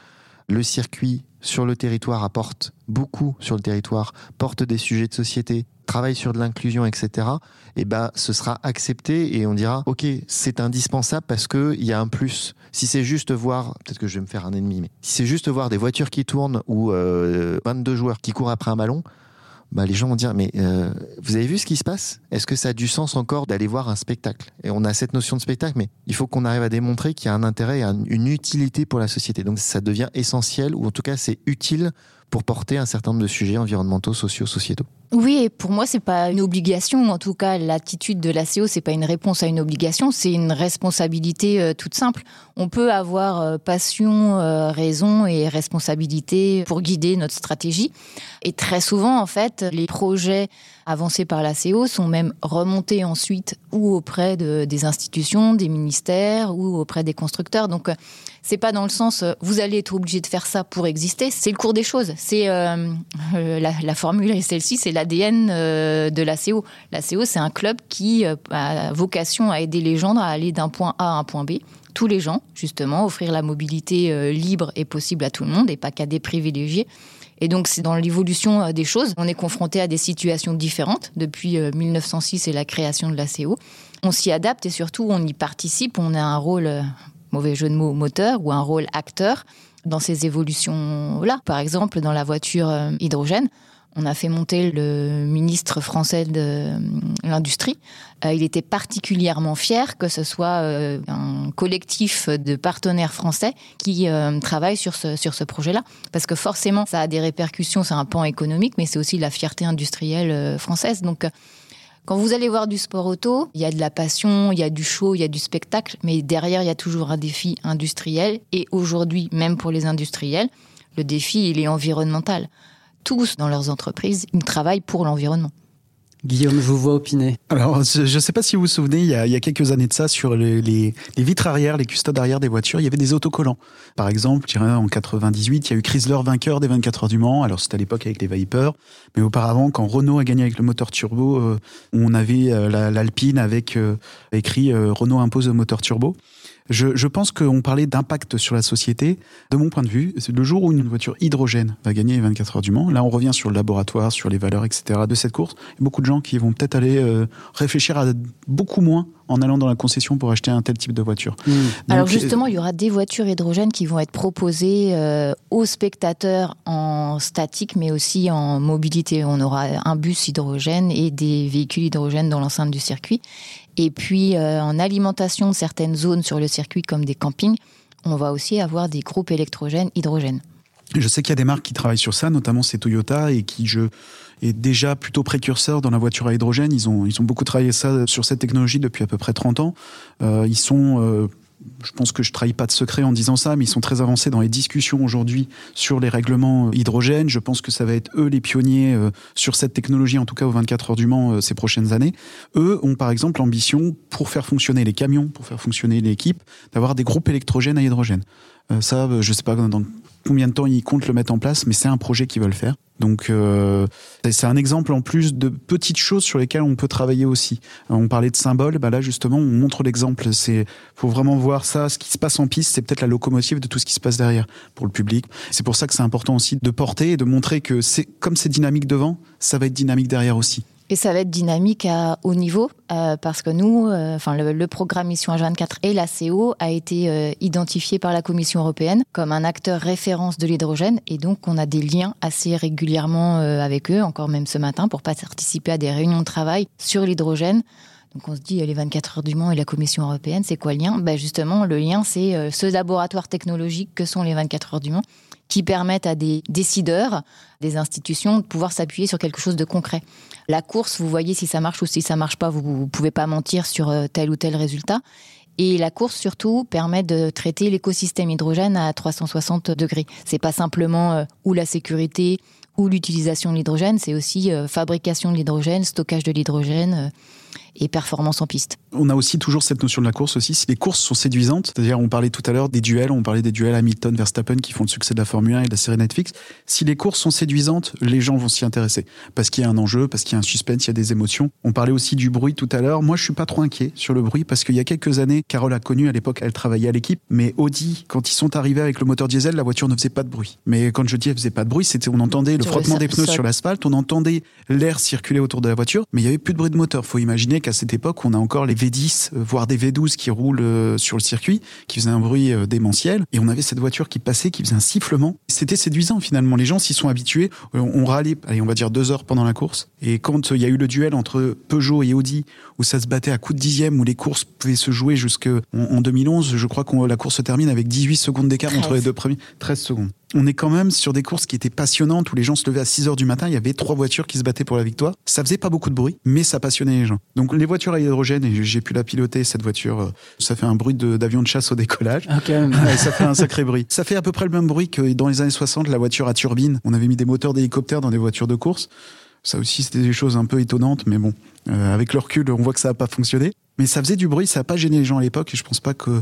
le circuit sur le territoire apporte beaucoup sur le territoire, porte des sujets de société, travaille sur de l'inclusion, etc., eh ben, ce sera accepté et on dira, OK, c'est indispensable parce qu'il y a un plus. Si c'est juste voir, peut-être que je vais me faire un ennemi, mais si c'est juste voir des voitures qui tournent ou 22 euh, joueurs qui courent après un ballon, bah, les gens vont dire mais euh, vous avez vu ce qui se passe? Est-ce que ça a du sens encore d'aller voir un spectacle? Et on a cette notion de spectacle, mais il faut qu'on arrive à démontrer qu'il y a un intérêt et une utilité pour la société. Donc ça devient essentiel, ou en tout cas c'est utile pour porter un certain nombre de sujets environnementaux, sociaux, sociétaux. Oui, et pour moi, c'est pas une obligation. En tout cas, l'attitude de l'ACO, c'est pas une réponse à une obligation, c'est une responsabilité euh, toute simple. On peut avoir euh, passion, euh, raison et responsabilité pour guider notre stratégie. Et très souvent, en fait, les projets avancés par l'ACO sont même remontés ensuite ou auprès de, des institutions, des ministères ou auprès des constructeurs. Donc, c'est pas dans le sens vous allez être obligé de faire ça pour exister. C'est le cours des choses. C'est la, la, formule est celle-ci, c'est l'ADN euh, de l'ACO. L'ACO, c'est un club qui euh, a vocation à aider les gens à aller d'un point A à un point B. Tous les gens, justement, offrir la mobilité euh, libre et possible à tout le monde et pas qu'à des privilégiés. Et donc, c'est dans l'évolution des choses. On est confronté à des situations différentes depuis 1906 et la création de l'ACO. On s'y adapte et surtout, on y participe. On a un rôle, mauvais jeu de mots, moteur ou un rôle acteur dans ces évolutions-là. Par exemple, dans la voiture hydrogène, on a fait monter le ministre français de euh, l'Industrie. Euh, il était particulièrement fier que ce soit euh, un collectif de partenaires français qui travaille sur ce, sur ce projet-là. Parce que forcément, ça a des répercussions, c'est un pan économique, mais c'est aussi la fierté industrielle française. Donc, quand vous allez voir du sport auto, il y a de la passion, il y a du show, il y a du spectacle, mais derrière, il y a toujours un défi industriel. Et aujourd'hui, même pour les industriels, le défi, il est environnemental tous dans leurs entreprises, ils travaillent pour l'environnement. Guillaume, je vous vois opiner. Alors, je ne sais pas si vous vous souvenez, il y, a, il y a quelques années de ça, sur les, les, les, vitres arrière, les custodes arrière des voitures, il y avait des autocollants. Par exemple, je dirais en 98, il y a eu Chrysler vainqueur des 24 heures du Mans. Alors, c'était à l'époque avec les Viper. Mais auparavant, quand Renault a gagné avec le moteur turbo, euh, on avait euh, l'Alpine avec euh, écrit euh, Renault impose le moteur turbo. Je, je pense qu'on parlait d'impact sur la société. De mon point de vue, c'est le jour où une voiture hydrogène va gagner les 24 heures du Mans. Là, on revient sur le laboratoire, sur les valeurs, etc. de cette course. Il y a beaucoup de gens qui vont peut-être aller euh, réfléchir à beaucoup moins en allant dans la concession pour acheter un tel type de voiture. Mmh. Donc, Alors justement, il y aura des voitures hydrogènes qui vont être proposées euh, aux spectateurs en statique, mais aussi en mobilité. On aura un bus hydrogène et des véhicules hydrogènes dans l'enceinte du circuit. Et puis euh, en alimentation de certaines zones sur le circuit, comme des campings, on va aussi avoir des groupes électrogènes hydrogènes. Je sais qu'il y a des marques qui travaillent sur ça, notamment c'est Toyota et qui est déjà plutôt précurseur dans la voiture à hydrogène. Ils ont ils ont beaucoup travaillé ça sur cette technologie depuis à peu près 30 ans. Euh, ils sont euh, je pense que je trahis pas de secret en disant ça, mais ils sont très avancés dans les discussions aujourd'hui sur les règlements hydrogène. Je pense que ça va être eux les pionniers euh, sur cette technologie, en tout cas aux 24 heures du Mans euh, ces prochaines années. Eux ont par exemple l'ambition, pour faire fonctionner les camions, pour faire fonctionner l'équipe, d'avoir des groupes électrogènes à hydrogène. Euh, ça, je sais pas combien de temps ils comptent le mettre en place, mais c'est un projet qu'ils veulent faire. Donc euh, c'est un exemple en plus de petites choses sur lesquelles on peut travailler aussi. On parlait de symboles, bah là justement on montre l'exemple. C'est faut vraiment voir ça, ce qui se passe en piste, c'est peut-être la locomotive de tout ce qui se passe derrière pour le public. C'est pour ça que c'est important aussi de porter et de montrer que c'est comme c'est dynamique devant, ça va être dynamique derrière aussi. Et ça va être dynamique à haut niveau euh, parce que nous, euh, enfin le, programme Mission H24 et la CO a été euh, identifié par la Commission européenne comme un acteur référence de l'hydrogène. Et donc on a des liens assez régulièrement euh, avec eux, encore même ce matin, pour participer à des réunions de travail sur l'hydrogène. Donc on se dit les 24 heures du Mans et la Commission européenne, c'est quoi le lien? Ben Justement, le lien, c'est ce laboratoire technologique que sont les 24 heures du Mans qui permettent à des décideurs, des institutions de pouvoir s'appuyer sur quelque chose de concret. La course, vous voyez si ça marche ou si ça marche pas, vous ne pouvez pas mentir sur euh, tel ou tel résultat. Et la course surtout permet de traiter l'écosystème hydrogène à 360 degrés. C'est pas simplement euh, ou la sécurité ou l'utilisation de l'hydrogène, c'est aussi euh, fabrication de l'hydrogène, stockage de l'hydrogène. Et performance en piste. On a aussi toujours cette notion de la course aussi. Si les courses sont séduisantes, c'est-à-dire on parlait tout à l'heure des duels, on parlait des duels Hamilton Verstappen qui font le succès de la Formule 1 et de la série Netflix. Si les courses sont séduisantes, les gens vont s'y intéresser parce qu'il y a un enjeu, parce qu'il y a un suspense, il y a des émotions. On parlait aussi du bruit tout à l'heure. Moi, je suis pas trop inquiet sur le bruit parce qu'il y a quelques années, Carole a connu à l'époque, elle travaillait à l'équipe, mais Audi, quand ils sont arrivés avec le moteur diesel, la voiture ne faisait pas de bruit. Mais quand je dis elle faisait pas de bruit, c'était on entendait le frottement des pneus sur l'asphalte, on entendait l'air circuler autour de la voiture, mais il y avait plus de bruit de moteur. Faut imaginer qu'à cette époque, on a encore les V10, euh, voire des V12 qui roulent euh, sur le circuit, qui faisaient un bruit euh, démentiel. Et on avait cette voiture qui passait, qui faisait un sifflement. C'était séduisant finalement. Les gens s'y sont habitués. On râlait, allez, on va dire deux heures pendant la course. Et quand il y a eu le duel entre Peugeot et Audi, où ça se battait à coups de dixième, où les courses pouvaient se jouer jusqu'en en 2011, je crois que la course se termine avec 18 secondes d'écart entre les 13. deux premiers. 13 secondes. On est quand même sur des courses qui étaient passionnantes où les gens se levaient à 6 heures du matin. Il y avait trois voitures qui se battaient pour la victoire. Ça faisait pas beaucoup de bruit, mais ça passionnait les gens. Donc les voitures à hydrogène, et j'ai pu la piloter cette voiture, euh, ça fait un bruit d'avion de, chasse au décollage. ça fait un sacré bruit. Ça fait à peu près le même bruit que dans les années 60, la voiture à turbine. On avait mis des moteurs d'hélicoptère dans des voitures de course. Ça aussi, c'était des choses un peu étonnantes, mais bon, euh, avec le recul, on voit que ça n'a pas fonctionné. Mais ça faisait du bruit, ça n'a pas gêné les gens à l'époque. Et je pense pas que.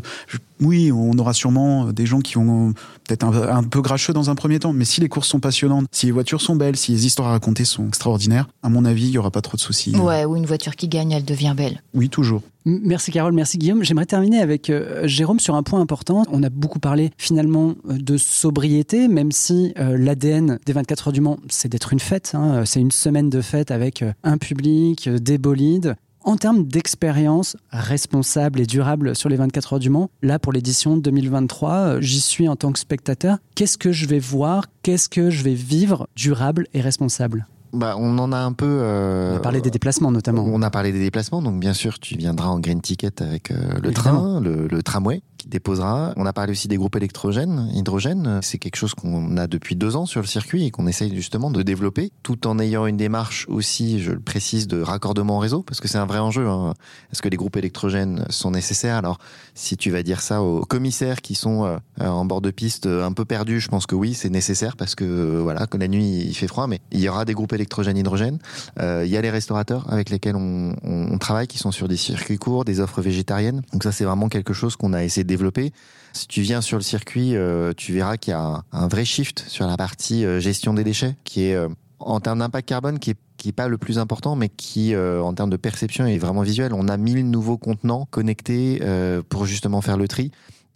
oui, on aura sûrement des gens qui vont peut-être un, peu grincheux dans un premier temps. Mais si les courses sont passionnantes, si les voitures sont belles, si les histoires à raconter sont extraordinaires, à mon avis, il y aura pas trop de soucis. Ouais, ou une voiture qui gagne, elle devient belle. Oui, toujours. Merci Carole, merci Guillaume. J'aimerais terminer avec euh, Jérôme sur un point important. On a beaucoup parlé finalement euh, de sobriété, même si euh, l'ADN des 24 heures du Mans, c'est d'être une fête. Hein. C'est une semaine de fête avec un public, des bolides. En termes d'expérience responsable et durable sur les 24 heures du Mans, là pour l'édition 2023, euh, j'y suis en tant que spectateur. Qu'est-ce que je vais voir? Qu'est-ce que je vais vivre durable et responsable? Bah, on en a un peu. Euh, on a parlé des déplacements notamment. On a parlé des déplacements, donc bien sûr, tu viendras en green ticket avec euh, le train, le, tramway déposera. On a parlé aussi des groupes électrogènes, hydrogène. C'est quelque chose qu'on a depuis deux ans sur le circuit et qu'on essaye justement de développer, tout en ayant une démarche aussi, je le précise, de raccordement au réseau, parce que c'est un vrai enjeu. Hein. Est-ce que les groupes électrogènes sont nécessaires? Alors, si tu vas dire ça aux commissaires qui sont euh, en bord de piste un peu perdus, je pense que oui, c'est nécessaire parce que voilà, que la nuit il fait froid, mais il y aura des groupes électrogènes électrogène, hydrogène. Euh, il y a les restaurateurs avec lesquels on, on, travaille, qui sont sur des circuits courts, des offres végétariennes. Donc ça, c'est vraiment quelque chose qu'on a essayé de développer. Si tu viens sur le circuit, euh, tu verras qu'il y a un, vrai shift sur la partie euh, gestion des déchets, qui est en termes d'impact carbone, qui est qui est pas le plus important, mais qui, en termes de perception, est vraiment visuel. On a 1000 nouveaux contenants connectés pour justement faire le tri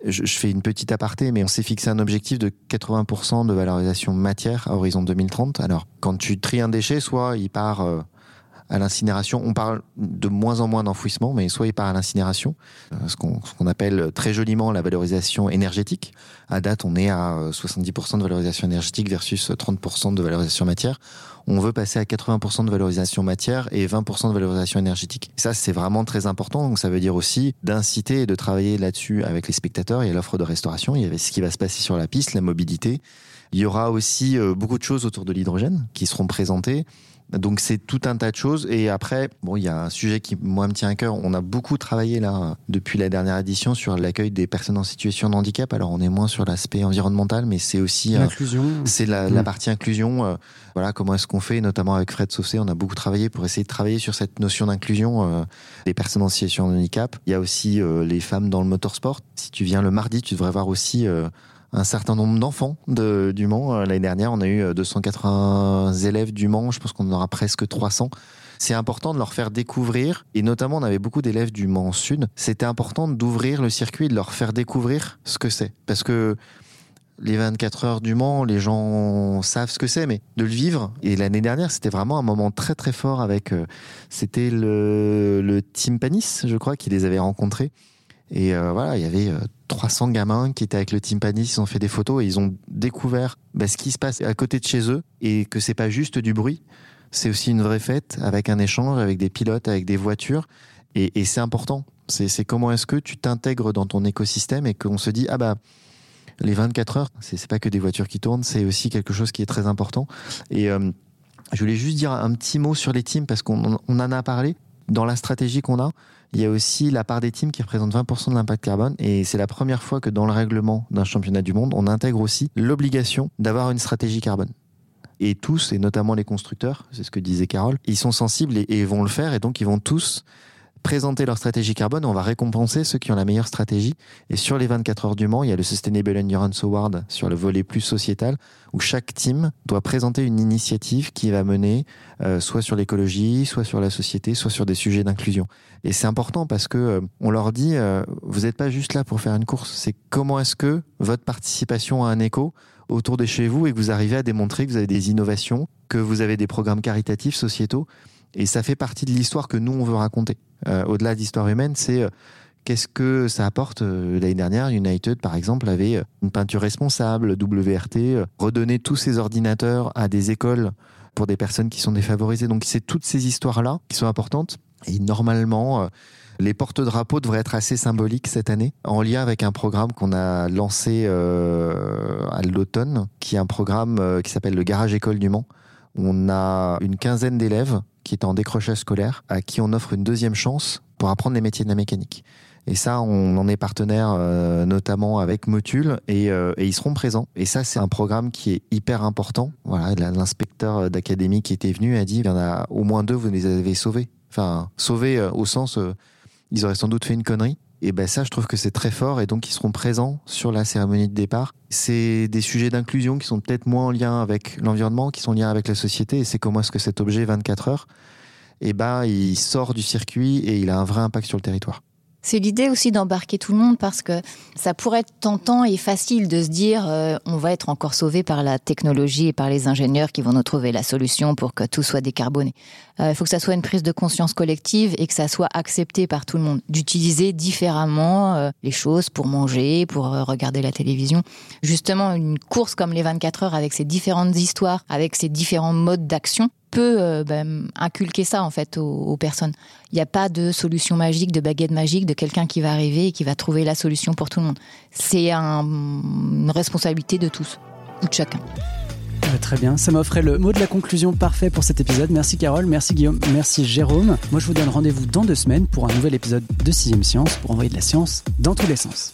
je, fais une petite aparté, mais on s'est fixé un objectif de 80% de valorisation matière à horizon 2030. Alors, quand tu tries un déchet, soit il part euh, à l'incinération, on parle de moins en moins d'enfouissement, mais soit il part à l'incinération, euh, ce qu'on appelle très joliment la valorisation énergétique. À date, on est à 70% de valorisation énergétique versus 30% de valorisation matière on veut passer à 80% de valorisation matière et 20% de valorisation énergétique. Ça, c'est vraiment très important. Donc, ça veut dire aussi d'inciter et de travailler là-dessus avec les spectateurs. Il y a l'offre de restauration, il y a ce qui va se passer sur la piste, la mobilité. Il y aura aussi euh, beaucoup de choses autour de l'hydrogène qui seront présentées. Donc c'est tout un tas de choses. Et après, bon, il y a un sujet qui moi me tient à cœur. On a beaucoup travaillé là depuis la dernière édition sur l'accueil des personnes en situation de handicap. Alors on est moins sur l'aspect environnemental, mais c'est aussi euh, l'inclusion. c'est la, la, mm. partie inclusion. Euh, voilà comment est-ce qu'on fait, notamment avec Fred Saucé, on a beaucoup travaillé pour essayer de travailler sur cette notion d'inclusion euh, des personnes en situation de handicap. Il y a aussi les femmes dans le motorsport. Si tu viens le mardi, tu devrais voir aussi un certain nombre d'enfants de, du Mans. Euh, l'année dernière, on a eu 280 euh, élèves du Mans. Je pense qu'on en aura presque 300 c'est important de leur faire découvrir, et notamment on avait beaucoup d'élèves du Mans Sud, c'était important d'ouvrir le circuit de leur faire découvrir ce que c'est. Parce que les 24 heures du Mans, les gens savent ce que c'est, mais de le vivre. Et l'année dernière, c'était vraiment un moment très très fort avec, euh, c'était le, le Team Panis, je crois, qui les avait rencontrés. Et voilà, il y avait 300 gamins qui étaient avec le timpani, ils ont fait des photos et ils ont découvert bah, ce qui se passe à côté de chez eux et que c'est pas juste du bruit, c'est aussi une vraie fête avec un échange, avec des pilotes, avec des voitures et, c'est important. C'est comment est-ce que tu t'intègres dans ton écosystème et qu'on se dit ah bah les 24 heures, c'est pas que des voitures qui tournent, c'est aussi quelque chose qui est très important. Et euh, je voulais juste dire un petit mot sur les teams parce qu'on en a parlé dans la stratégie qu'on a il y a aussi la part des teams qui représente 20% de l'impact carbone et c'est la première fois que dans le règlement d'un championnat du monde, on intègre aussi l'obligation d'avoir une stratégie carbone. Et tous, et notamment les constructeurs, c'est ce que disait Carole, ils sont sensibles et, vont le faire et donc ils vont tous présenter leur stratégie carbone. On va récompenser ceux qui ont la meilleure stratégie. Et sur les 24 heures du Mans, il y a le Sustainable Endurance Award sur le volet plus sociétal, où chaque team doit présenter une initiative qui va mener euh, soit sur l'écologie, soit sur la société, soit sur des sujets d'inclusion. Et c'est important parce que euh, on leur dit, euh, vous n'êtes pas juste là pour faire une course. C'est comment est-ce que votre participation a un écho autour de chez vous et que vous arrivez à démontrer que vous avez des innovations, que vous avez des programmes caritatifs, sociétaux. Et ça fait partie de l'histoire que nous, on veut raconter. Euh, au-delà d'histoire humaine, c'est euh, qu'est-ce que ça apporte euh, L'année dernière, United, par exemple, avait une peinture responsable, WRT, redonner tous ces ordinateurs à des écoles pour des personnes qui sont défavorisées. Donc c'est toutes ces histoires-là qui sont importantes. Et normalement, Les porte-drapeaux devraient être assez symboliques cette année, en lien avec un programme qu'on a lancé à l'automne, qui est un programme qui s'appelle le Garage École du Mans. On a une quinzaine d'élèves qui est en décrochage scolaire, à qui on offre une deuxième chance pour apprendre les métiers de la mécanique. Et ça, on en est partenaire euh, notamment avec Motul et, euh, et, ils seront présents. Et ça, c'est un programme qui est hyper important. Voilà, l'inspecteur d'académie qui était venu a dit il y en a au moins deux, vous les avez sauvés. Enfin, sauvés euh, au sens, ils auraient sans doute fait une connerie. Et ben ça, je trouve que c'est très fort et donc ils seront présents sur la cérémonie de départ. C'est des sujets d'inclusion qui sont peut-être moins en lien avec l'environnement, qui sont en lien avec la société. Et c'est comment est-ce que cet objet 24 heures, et ben il sort du circuit et il a un vrai impact sur le territoire. C'est l'idée aussi d'embarquer tout le monde parce que ça pourrait être tentant et facile de se dire euh, on va être encore sauvé par la technologie et par les ingénieurs qui vont nous trouver la solution pour que tout soit décarboné. Euh, il faut que ça soit une prise de conscience collective et que ça soit accepté par tout le monde d'utiliser différemment euh, les choses pour manger, pour regarder la télévision. Justement, une course comme les 24 heures avec ses différentes histoires, avec ses différents modes d'action, peut euh, ben, inculquer ça en fait aux, personnes. Il n'y a pas de solution magique, de baguette magique, de quelqu'un qui va arriver et qui va trouver la solution pour tout le monde. C'est une responsabilité de tous, ou de chacun. très bien, ça m'offrait le mot de la conclusion parfait pour cet épisode. Merci Carole, merci Guillaume, merci Jérôme. Moi je vous donne rendez-vous dans deux semaines pour un nouvel épisode de Sixième Science pour envoyer de la science dans tous les sens.